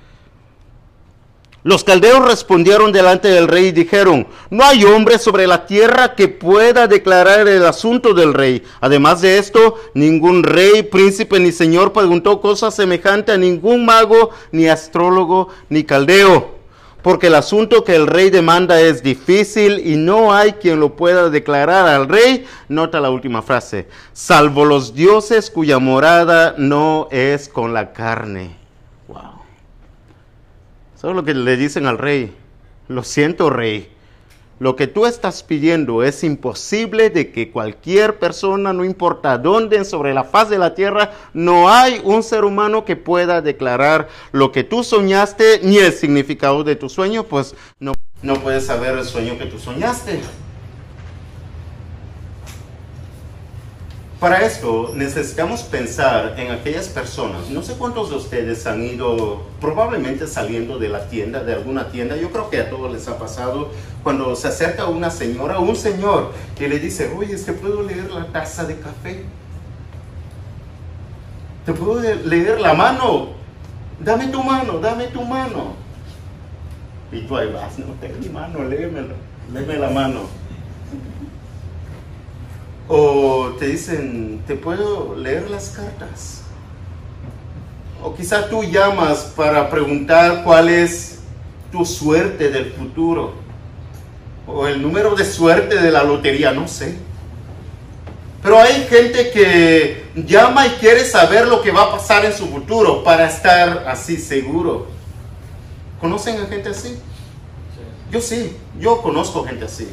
Los caldeos respondieron delante del rey y dijeron, no hay hombre sobre la tierra que pueda declarar el asunto del rey. Además de esto, ningún rey, príncipe ni señor preguntó cosa semejante a ningún mago, ni astrólogo, ni caldeo. Porque el asunto que el rey demanda es difícil y no hay quien lo pueda declarar al rey. Nota la última frase, salvo los dioses cuya morada no es con la carne. ¿Sabes lo que le dicen al rey? Lo siento, rey. Lo que tú estás pidiendo es imposible de que cualquier persona, no importa dónde, sobre la faz de la tierra, no hay un ser humano que pueda declarar lo que tú soñaste ni el significado de tu sueño, pues no, no puedes saber el sueño que tú soñaste. Para esto necesitamos pensar en aquellas personas, no sé cuántos de ustedes han ido probablemente saliendo de la tienda, de alguna tienda, yo creo que a todos les ha pasado cuando se acerca una señora o un señor que le dice, oye, ¿te puedo leer la taza de café? ¿Te puedo leer la mano? Dame tu mano, dame tu mano. Y tú ahí vas, no, tengo mi mano, léemelo, léeme la mano. O te dicen, ¿te puedo leer las cartas? O quizá tú llamas para preguntar cuál es tu suerte del futuro. O el número de suerte de la lotería, no sé. Pero hay gente que llama y quiere saber lo que va a pasar en su futuro para estar así seguro. ¿Conocen a gente así? Yo sí, yo conozco gente así.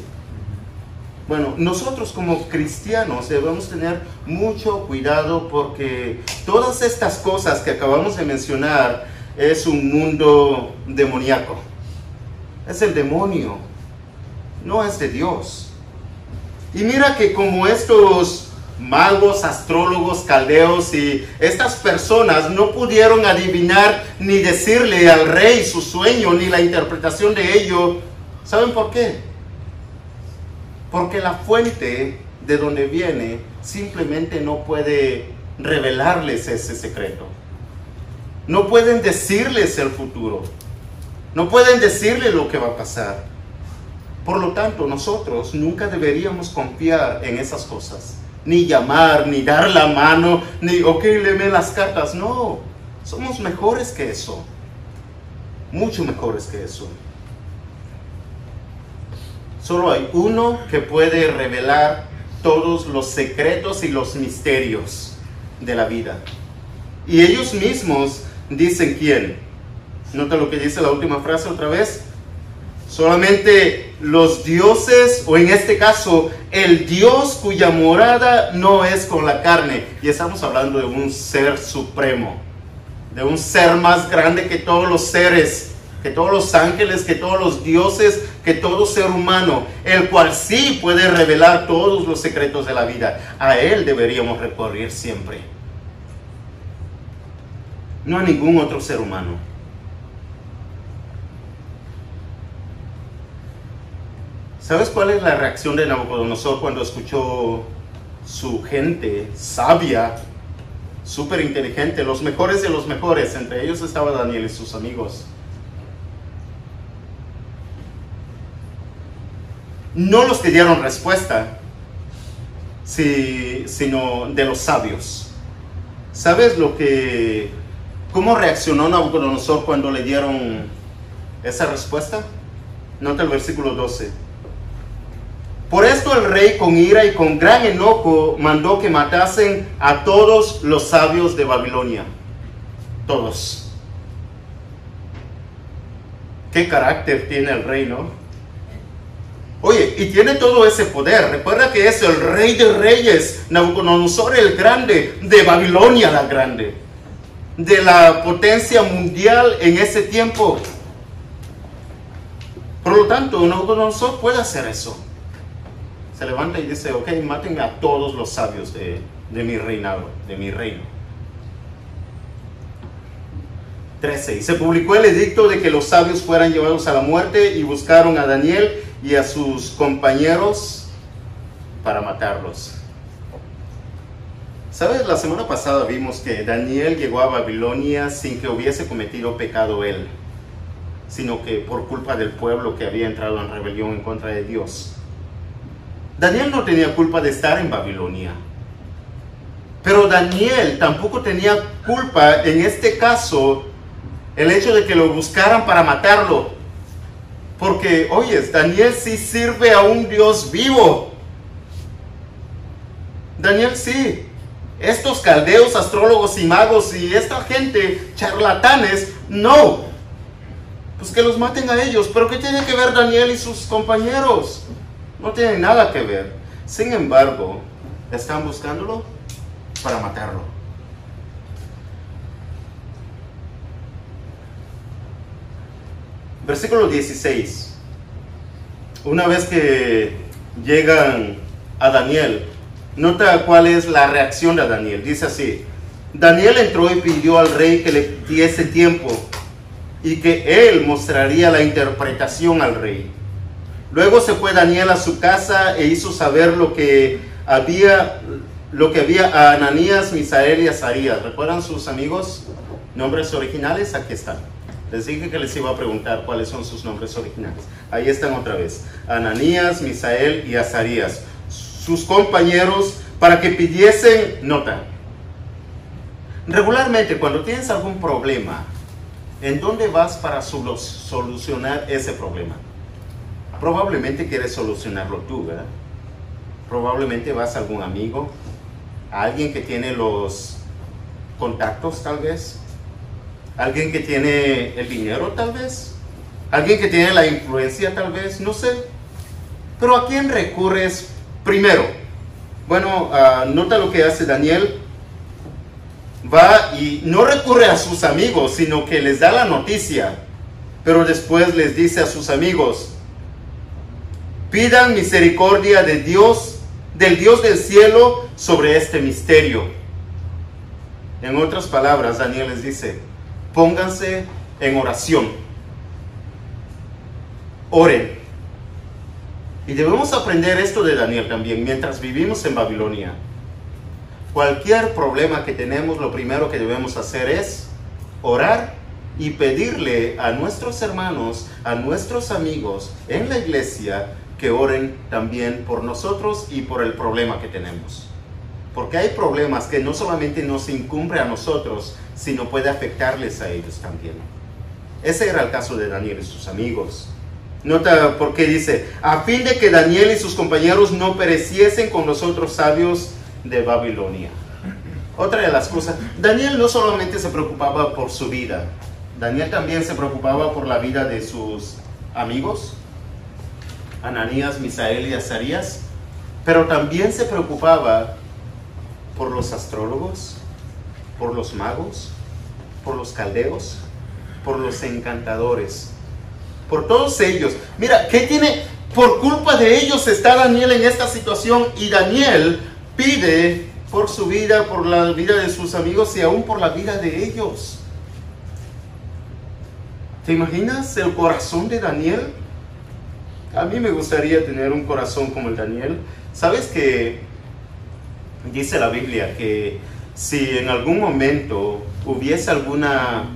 Bueno, nosotros como cristianos debemos tener mucho cuidado porque todas estas cosas que acabamos de mencionar es un mundo demoníaco. Es el demonio, no es de Dios. Y mira que como estos magos, astrólogos, caldeos y estas personas no pudieron adivinar ni decirle al rey su sueño ni la interpretación de ello, ¿saben por qué? Porque la fuente de donde viene simplemente no puede revelarles ese secreto. No pueden decirles el futuro. No pueden decirles lo que va a pasar. Por lo tanto, nosotros nunca deberíamos confiar en esas cosas. Ni llamar, ni dar la mano, ni, ok, léeme las cartas. No, somos mejores que eso. Mucho mejores que eso. Solo hay uno que puede revelar todos los secretos y los misterios de la vida. Y ellos mismos dicen quién. Nota lo que dice la última frase otra vez. Solamente los dioses, o en este caso, el Dios cuya morada no es con la carne. Y estamos hablando de un ser supremo, de un ser más grande que todos los seres, que todos los ángeles, que todos los dioses, que todo ser humano, el cual sí puede revelar todos los secretos de la vida. A Él deberíamos recurrir siempre. No a ningún otro ser humano. ¿Sabes cuál es la reacción de Nabucodonosor cuando escuchó su gente sabia, súper inteligente, los mejores de los mejores? Entre ellos estaba Daniel y sus amigos. No los que dieron respuesta, sino de los sabios. ¿Sabes lo que, cómo reaccionó Nabucodonosor cuando le dieron esa respuesta? Nota el versículo 12. Por esto el rey con ira y con gran enojo mandó que matasen a todos los sabios de Babilonia. Todos. ¿Qué carácter tiene el rey, no? Oye, y tiene todo ese poder. Recuerda que es el rey de reyes, Nabucodonosor el grande, de Babilonia la grande, de la potencia mundial en ese tiempo. Por lo tanto, Nabucodonosor puede hacer eso se levanta y dice, ok, maten a todos los sabios de, mi reinado, de mi reino. 13. Y se publicó el edicto de que los sabios fueran llevados a la muerte y buscaron a Daniel y a sus compañeros para matarlos. ¿Sabes? La semana pasada vimos que Daniel llegó a Babilonia sin que hubiese cometido pecado él, sino que por culpa del pueblo que había entrado en rebelión en contra de Dios. Daniel no tenía culpa de estar en Babilonia. Pero Daniel tampoco tenía culpa en este caso el hecho de que lo buscaran para matarlo. Porque, oye, Daniel sí sirve a un Dios vivo. Daniel sí. Estos caldeos, astrólogos y magos y esta gente, charlatanes, no. Pues que los maten a ellos. Pero ¿qué tiene que ver Daniel y sus compañeros? No tiene nada que ver. Sin embargo, están buscándolo para matarlo. Versículo 16. Una vez que llegan a Daniel, nota cuál es la reacción de Daniel. Dice así, Daniel entró y pidió al rey que le diese tiempo y que él mostraría la interpretación al rey. Luego se fue Daniel a su casa e hizo saber lo que había, lo que había a Ananías, Misael y Azarías. ¿Recuerdan sus amigos? Nombres originales, aquí están. Les dije que les iba a preguntar cuáles son sus nombres originales. Ahí están otra vez. Ananías, Misael y Azarías. Sus compañeros para que pidiesen nota. Regularmente cuando tienes algún problema, ¿en dónde vas para solucionar ese problema? probablemente quieres solucionarlo tú, ¿verdad? Probablemente vas a algún amigo, alguien que tiene los contactos tal vez, alguien que tiene el dinero tal vez, alguien que tiene la influencia tal vez, no sé. Pero ¿a quién recurres primero? Bueno, ah, nota lo que hace Daniel. Va y no recurre a sus amigos, sino que les da la noticia. Pero después les dice a sus amigos, pidan misericordia de Dios, del Dios del cielo, sobre este misterio. En otras palabras, Daniel les dice, pónganse en oración. Oren. Y debemos aprender esto de Daniel también mientras vivimos en Babilonia. Cualquier problema que tenemos, lo primero que debemos hacer es orar y pedirle a nuestros hermanos, a nuestros amigos en la iglesia que oren también por nosotros y por el problema que tenemos. Porque hay problemas que no solamente nos incumbre a nosotros, sino puede afectarles a ellos también. Ese era el caso de Daniel y sus amigos. Nota por qué dice, a fin de que Daniel y sus compañeros no pereciesen con los otros sabios de Babilonia. Otra de las cosas, Daniel no solamente se preocupaba por su vida, Daniel también se preocupaba por la vida de sus amigos, Ananías, Misael y Azarías, pero también se preocupaba por los astrólogos, por los magos, por los caldeos, por los encantadores, por todos ellos. Mira, ¿qué tiene? Por culpa de ellos está Daniel en esta situación y Daniel pide por su vida, por la vida de sus amigos y aún por la vida de ellos. ¿Te imaginas el corazón de Daniel? A mí me gustaría tener un corazón como el Daniel. ¿Sabes que dice la Biblia que si en algún momento hubiese alguna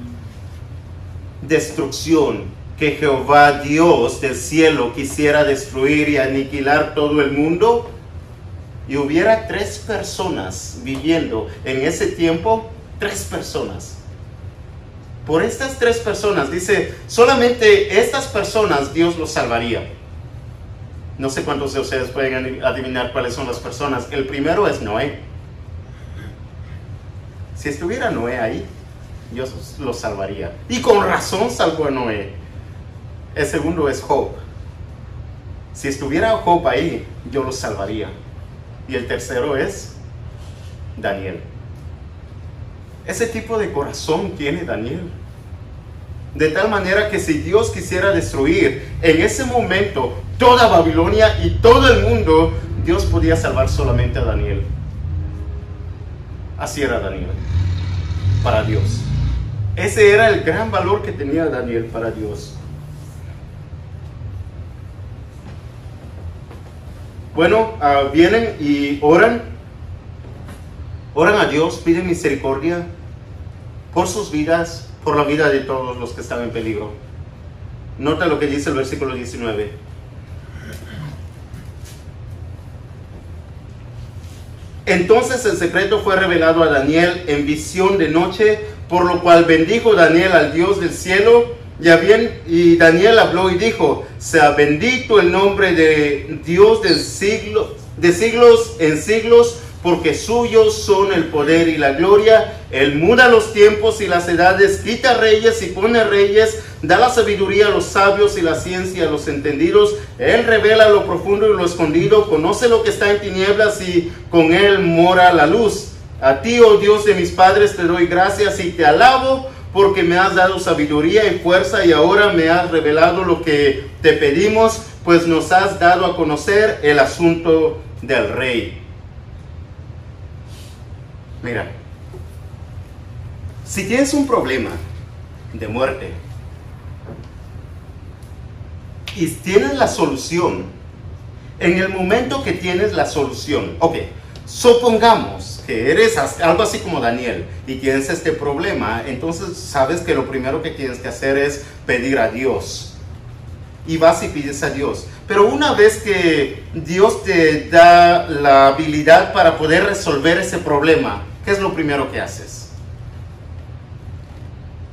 destrucción que Jehová Dios del cielo quisiera destruir y aniquilar todo el mundo, y hubiera tres personas viviendo en ese tiempo, tres personas. Por estas tres personas, dice, solamente estas personas Dios los salvaría. No sé cuántos de ustedes pueden adivinar cuáles son las personas. El primero es Noé. Si estuviera Noé ahí, Dios los salvaría. Y con razón salvó a Noé. El segundo es Job. Si estuviera Job ahí, yo los salvaría. Y el tercero es Daniel. Ese tipo de corazón tiene Daniel. De tal manera que si Dios quisiera destruir en ese momento toda Babilonia y todo el mundo, Dios podía salvar solamente a Daniel. Así era Daniel, para Dios. Ese era el gran valor que tenía Daniel para Dios. Bueno, ah, vienen y oran, oran a Dios, piden misericordia por sus vidas, por la vida de todos los que están en peligro. Nota lo que dice el versículo 19. Entonces el secreto fue revelado a Daniel en visión de noche, por lo cual bendijo Daniel al Dios del cielo. Bien, y Daniel habló y dijo, sea bendito el nombre de Dios del siglo, de siglos en siglos, porque suyos son el poder y la gloria. Él muda los tiempos y las edades, quita reyes y pone reyes, da la sabiduría a los sabios y la ciencia a los entendidos. Él revela lo profundo y lo escondido, conoce lo que está en tinieblas y con él mora la luz. A ti, oh Dios de mis padres, te doy gracias y te alabo porque me has dado sabiduría y fuerza y ahora me has revelado lo que te pedimos, pues nos has dado a conocer el asunto del rey. Mira, si tienes un problema de muerte y tienes la solución, en el momento que tienes la solución, ok, supongamos que eres algo así como Daniel y tienes este problema, entonces sabes que lo primero que tienes que hacer es pedir a Dios. Y vas y pides a Dios. Pero una vez que Dios te da la habilidad para poder resolver ese problema, ¿qué es lo primero que haces?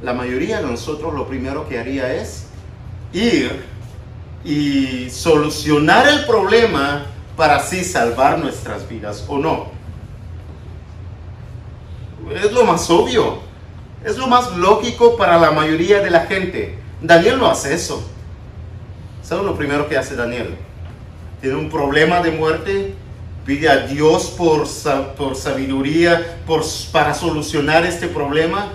La mayoría de nosotros lo primero que haría es ir y solucionar el problema para así salvar nuestras vidas o no. es lo más obvio, es lo más lógico para la mayoría de la gente. Daniel no hace eso. ¿Sabes lo primero que hace Daniel? Tiene un problema de muerte, pide a Dios por, sabiduría para solucionar este problema.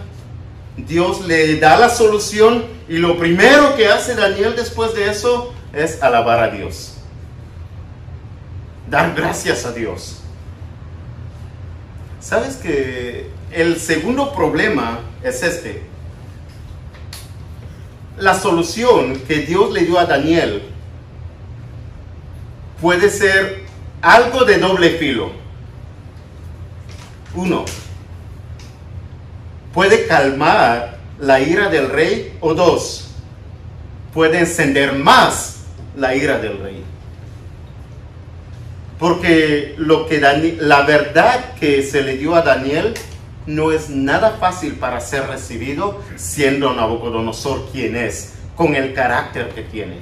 Dios le da la solución y lo primero que hace Daniel después de eso es alabar a Dios. Dar gracias a Dios. ¿Sabes que el segundo problema es este? La solución que Dios le dio a Daniel puede ser algo de doble filo. Uno, puede calmar la ira del rey o dos, puede encender más la ira del rey. Porque lo que la verdad que se le dio a Daniel no es nada fácil para ser recibido siendo Nabucodonosor quien es, con el carácter que tiene.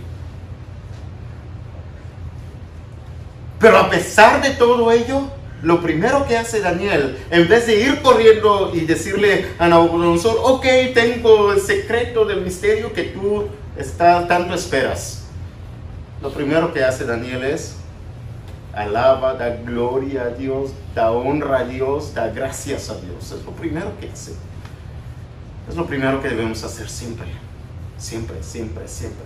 Pero a pesar de todo ello, lo primero que hace Daniel, en vez de ir corriendo y decirle a Nabucodonosor, ok, tengo el secreto del misterio que tú está, tanto esperas. Lo primero que hace Daniel es alaba, da gloria a Dios, da honra a Dios, da gracias a Dios. Es lo primero que hace. Es lo primero que debemos hacer siempre. Siempre, siempre, siempre.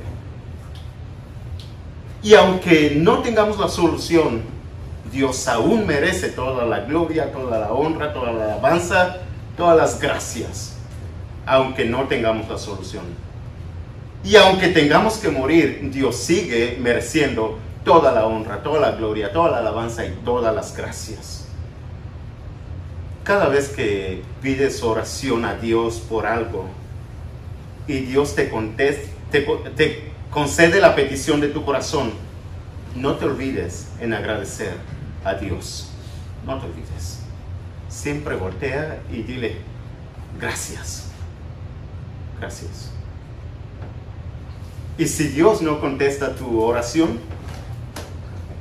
Y aunque no tengamos la solución, Dios aún merece toda la gloria, toda la honra, toda la alabanza, todas las gracias, aunque no tengamos la solución. Y aunque tengamos que morir, Dios sigue mereciendo toda la honra, toda la gloria, toda la alabanza y todas las gracias. Cada vez que pides oración a Dios por algo y Dios te, contesta, te, concede la petición de tu corazón, no te olvides en agradecer a Dios. No te olvides. Siempre voltea y dile, gracias. Gracias. Y si Dios no contesta tu oración,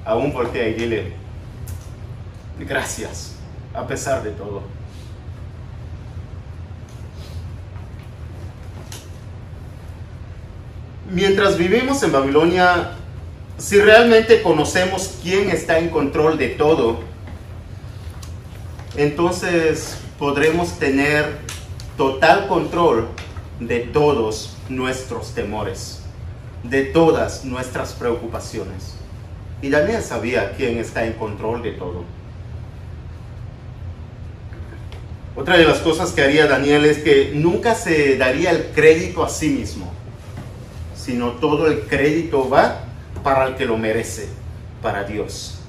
aún voltea y dile, gracias, a pesar de todo. Mientras vivimos en Babilonia, si realmente conocemos quién está en control de todo, entonces podremos tener total control de todos nuestros temores, de todas nuestras preocupaciones. Y Daniel sabía quién está en control de todo. Otra de las cosas que haría Daniel es que nunca se daría el crédito a sí mismo, sino todo el crédito va para el que lo merece, para Dios.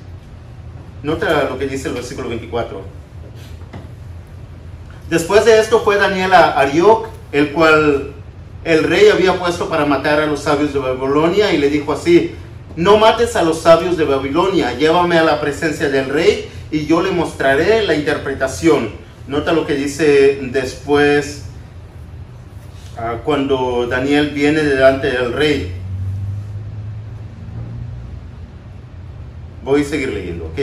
Nota lo que dice el versículo 24. Después de esto fue Daniel a Arioc, el cual el rey había puesto para matar a los sabios de Babilonia, y le dijo así, no mates a los sabios de Babilonia, llévame a la presencia del rey y yo le mostraré la interpretación. Nota lo que dice después ah, cuando Daniel viene delante del rey. Voy a seguir leyendo, ¿ok?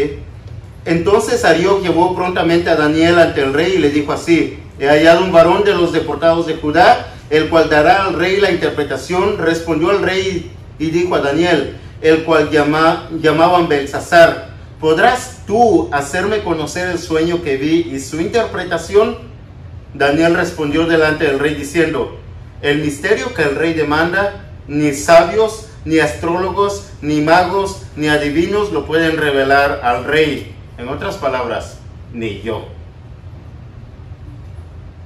Entonces Arioc llevó prontamente a Daniel ante el rey y le dijo así, he hallado un varón de los deportados de Judá, el cual dará al rey la interpretación. Respondió el rey y dijo a Daniel, el cual llama, llamaban Belsasar, ¿podrás tú hacerme conocer el sueño que vi y su interpretación? Daniel respondió delante del rey diciendo, el misterio que el rey demanda, ni sabios, ni astrólogos, ni magos, ni adivinos lo pueden revelar al rey. En otras palabras, ni yo.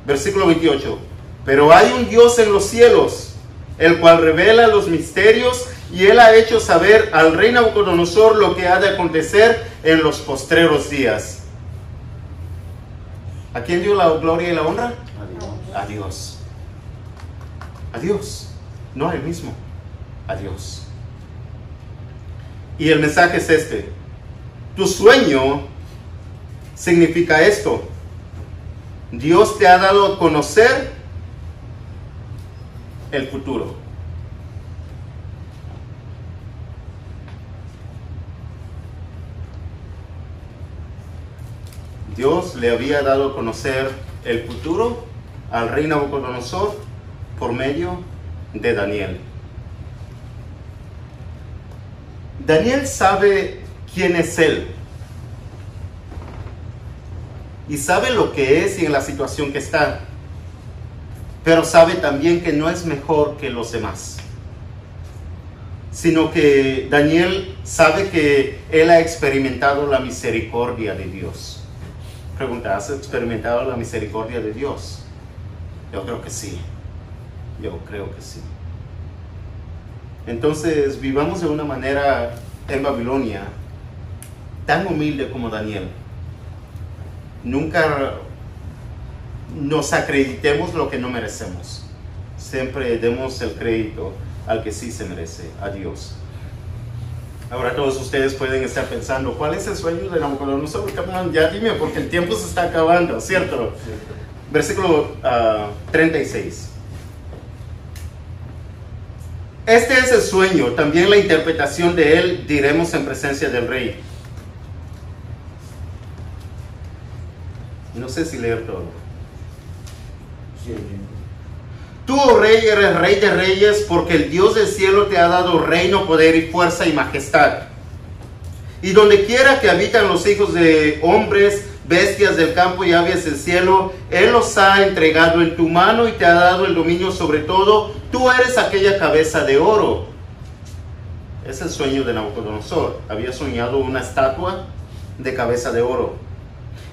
Versículo 28. Pero hay un Dios en los cielos, el cual revela los misterios y él ha hecho saber al rey Nabucodonosor lo que ha de acontecer en los postreros días. ¿A quién dio la gloria y la honra? A Dios. A Dios. No a él mismo. A Dios. Y el mensaje es este. Tu sueño significa esto. Dios te ha dado a conocer el futuro. Dios le había dado a conocer el futuro al rey Nabucodonosor por medio de Daniel. Daniel sabe quién es él y sabe lo que es y en la situación que está, pero sabe también que no es mejor que los demás, sino que Daniel sabe que él ha experimentado la misericordia de Dios. ¿Has experimentado la misericordia de Dios? Yo creo que sí, yo creo que sí. Entonces vivamos de una manera en Babilonia tan humilde como Daniel. Nunca nos acreditemos lo que no merecemos. Siempre demos el crédito al que sí se merece, a Dios. Ahora todos ustedes pueden estar pensando, ¿cuál es el sueño de Nabucodonosor? Ya dime, porque el tiempo se está acabando, ¿cierto? Versículo 36. Ah, este es el sueño, también la interpretación de él diremos en presencia del rey. No sé si leer todo. Tú, oh rey, eres rey de reyes porque el Dios del cielo te ha dado reino, poder y fuerza y majestad. Y donde quiera que habitan los hijos de hombres, bestias del campo y aves del cielo, Él los ha entregado en tu mano y te ha dado el dominio sobre todo. Tú eres aquella cabeza de oro. Es el sueño de Nabucodonosor. Había soñado una estatua de cabeza de oro.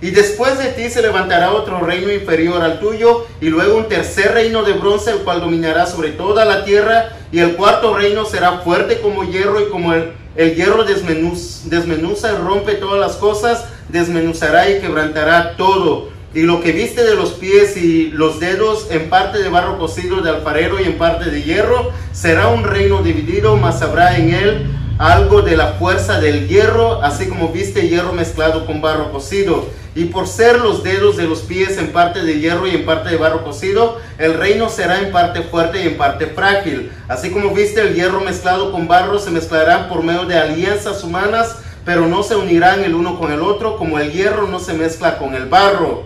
Y después de ti se levantará otro reino inferior al tuyo, y luego un tercer reino de bronce, el cual dominará sobre toda la tierra, y el cuarto reino será fuerte como hierro, y como el, hierro desmenuza y rompe todas las cosas, desmenuzará y quebrantará todo. Y lo que viste de los pies y los dedos, en parte de barro cocido de alfarero y en parte de hierro, será un reino dividido, mas habrá en él algo de la fuerza del hierro, así como viste hierro mezclado con barro cocido. Y por ser los dedos de los pies en parte de hierro y en parte de barro cocido, el reino será en parte fuerte y en parte frágil. Así como viste el hierro mezclado con barro, se mezclarán por medio de alianzas humanas pero no se unirán el uno con el otro como el hierro no se mezcla con el barro.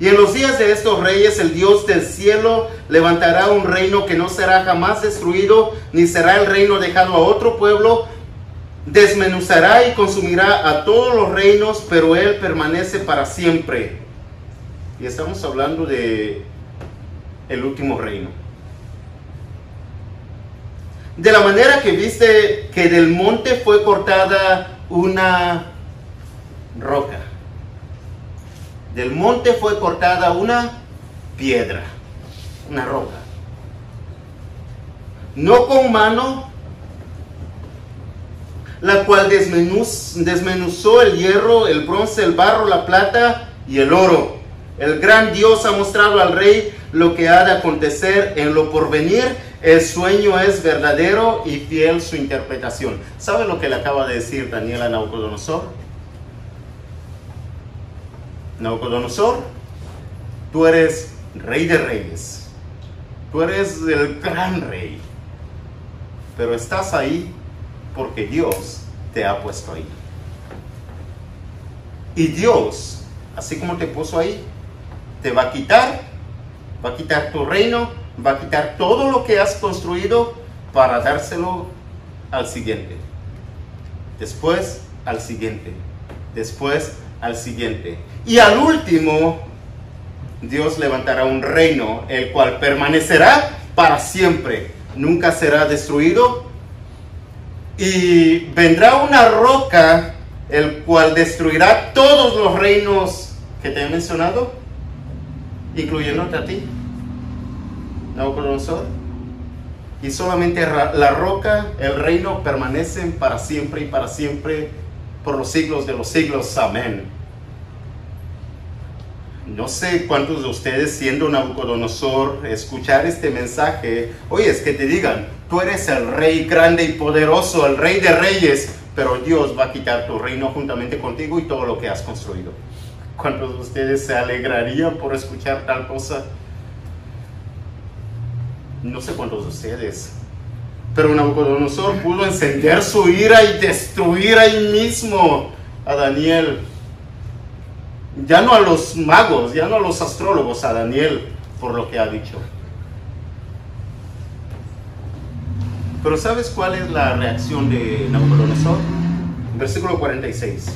Y en los días de estos reyes el Dios del cielo levantará un reino que no será jamás destruido, ni será el reino dejado a otro pueblo. Desmenuzará y consumirá a todos los reinos, pero él permanece para siempre. Y estamos hablando de el último reino. De la manera que viste que del monte fue cortada una roca. Del monte fue cortada una piedra, una roca. No con mano, la cual desmenuzó el hierro, el bronce, el barro, la plata y el oro. El gran Dios ha mostrado al rey lo que ha de acontecer en lo porvenir el sueño es verdadero y fiel su interpretación. ¿Sabe lo que le acaba de decir Daniel a Nabucodonosor? Nabucodonosor, tú eres rey de reyes. Tú eres el gran rey. Pero estás ahí porque Dios te ha puesto ahí. Y Dios, así como te puso ahí, te va a quitar, va a quitar tu reino va a quitar todo lo que has construido para dárselo al siguiente. Después al siguiente. Después al siguiente. Y al último, Dios levantará un reino, el cual permanecerá para siempre. Nunca será destruido. Y vendrá una roca, el cual destruirá todos los reinos que te he mencionado, incluyéndote a ti. Nabucodonosor. Y solamente la roca, el reino permanecen para siempre y para siempre, por los siglos de los siglos. Amén. No sé cuántos de ustedes, siendo Nabucodonosor, escuchar este mensaje, oye, es que te digan, tú eres el rey grande y poderoso, el rey de reyes, pero Dios va a quitar tu reino juntamente contigo y todo lo que has construido. ¿Cuántos de ustedes se alegrarían por escuchar tal cosa? no sé cuántos de ustedes, pero Nabucodonosor pudo encender su ira y destruir ahí mismo a Daniel Ya no a los magos, ya no a los astrólogos, a Daniel por lo que ha dicho. Pero ¿sabes cuál es la reacción de Nabucodonosor? Versículo 46.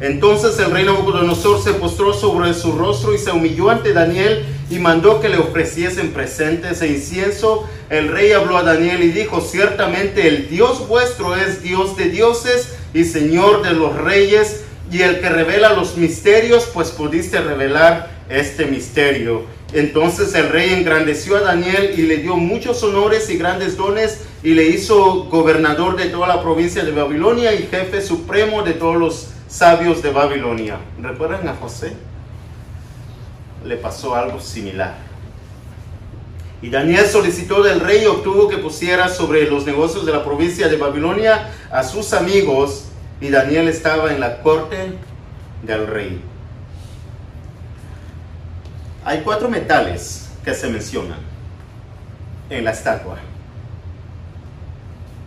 Entonces el rey Nabucodonosor se postró sobre su rostro y se humilló ante Daniel y mandó que le ofreciesen presentes e incienso. El rey habló a Daniel y dijo, ciertamente el Dios vuestro es Dios de dioses y Señor de los reyes y el que revela los misterios, pues pudiste revelar este misterio. Entonces el rey engrandeció a Daniel y le dio muchos honores y grandes dones y le hizo gobernador de toda la provincia de Babilonia y jefe supremo de todos los sabios de Babilonia. ¿Recuerdan a José? Le pasó algo similar. Y Daniel solicitó del rey y obtuvo que pusiera sobre los negocios de la provincia de Babilonia a sus amigos y Daniel estaba en la corte del rey. Hay cuatro metales que se mencionan en la estatua.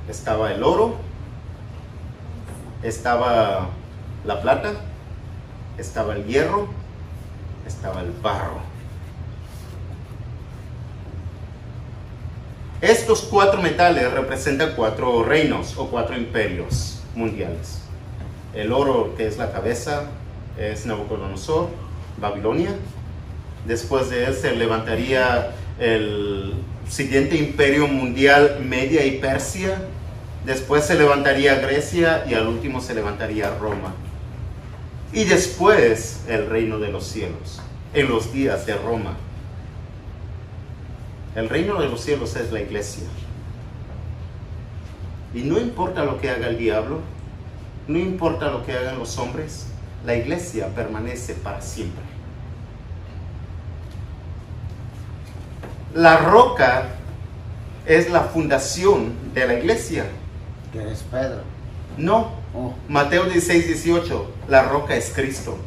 Estaba el oro, estaba la plata, estaba el hierro, estaba el barro. Estos cuatro metales representan cuatro reinos o cuatro imperios mundiales. El oro, que es la cabeza, es Nabucodonosor, Babilonia. Después de él se levantaría el siguiente imperio mundial, Media y Persia. Después se levantaría Grecia y al último se levantaría Roma. Y después el reino de los cielos, en los días de Roma. El reino de los cielos es la iglesia. Y no importa lo que haga el diablo, no importa lo que hagan los hombres, la iglesia permanece para siempre. La roca es la fundación de la iglesia. Que Pedro. No. Mateo 16, 18. La roca es Cristo.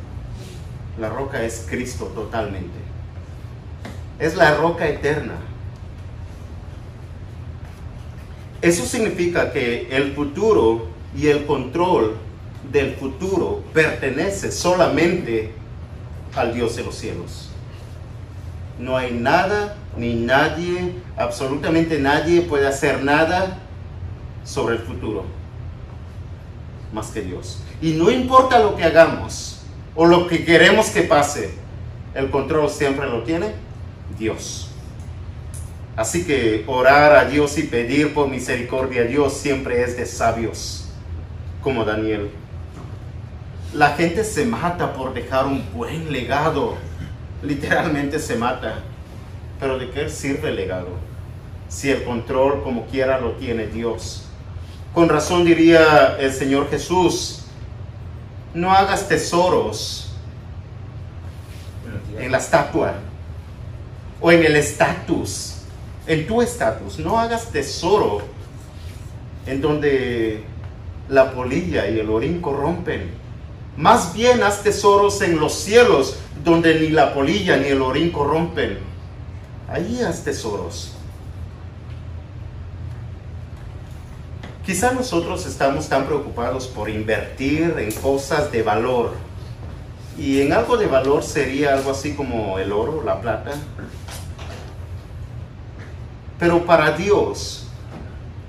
La roca es Cristo totalmente. Es la roca eterna. Eso significa que el futuro y el control del futuro pertenece solamente al Dios de los cielos. No hay nada ni nadie, absolutamente nadie puede hacer nada sobre el futuro más que Dios. Y no importa lo que hagamos o lo que queremos que pase, el control siempre lo tiene Dios. Así que orar a Dios y pedir por misericordia a Dios siempre es de sabios, como Daniel. La gente se mata por dejar un buen legado, literalmente se mata. Pero ¿de qué sirve el legado? Si el control como quiera lo tiene Dios. Con razón diría el Señor Jesús, no hagas tesoros en la estatua o en el estatus, en tu estatus. No hagas tesoro en donde la polilla y el orín corrompen. Más bien haz tesoros en los cielos, donde ni la polilla ni el orín corrompen. Ahí haz tesoros. Quizá nosotros estamos tan preocupados por invertir en cosas de valor. Y en algo de valor sería algo así como el oro, la plata. Pero para Dios,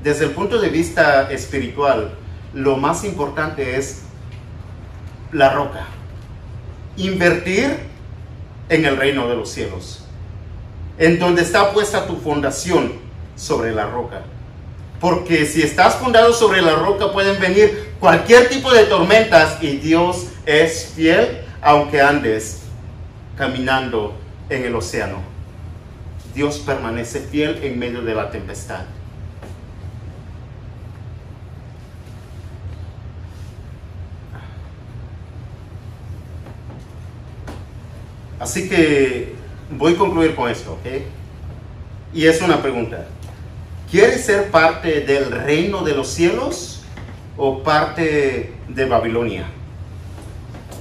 desde el punto de vista espiritual, lo más importante es la roca. Invertir en el reino de los cielos. En donde está puesta tu fundación sobre la roca. Porque si estás fundado sobre la roca pueden venir cualquier tipo de tormentas y Dios es fiel aunque andes caminando en el océano. Dios permanece fiel en medio de la tempestad. Así que voy a concluir con esto, ¿ok? Y es una pregunta. ¿Quieres ser parte del reino de los cielos o parte de Babilonia?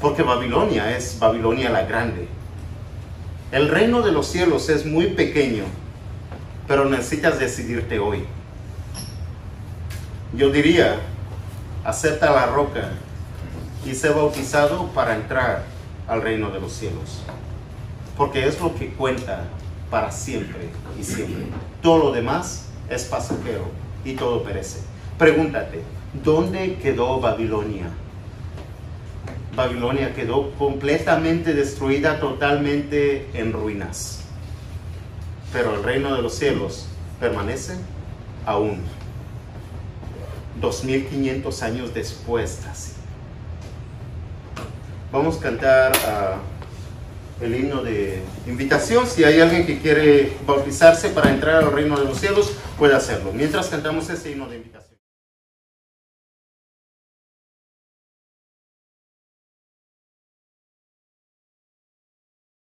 Porque Babilonia es Babilonia la grande. El reino de los cielos es muy pequeño, pero necesitas decidirte hoy. Yo diría, acepta la roca y sé bautizado para entrar al reino de los cielos. Porque es lo que cuenta para siempre y siempre. Todo lo demás es pasajero y todo perece. Pregúntate, ¿dónde quedó Babilonia? Babilonia quedó completamente destruida, totalmente en ruinas. Pero el reino de los cielos permanece aún. 2500 años después casi. Vamos a cantar ah, el himno de invitación. Si hay alguien que quiere bautizarse para entrar al reino de los cielos, puede hacerlo. Mientras cantamos este himno de invitación.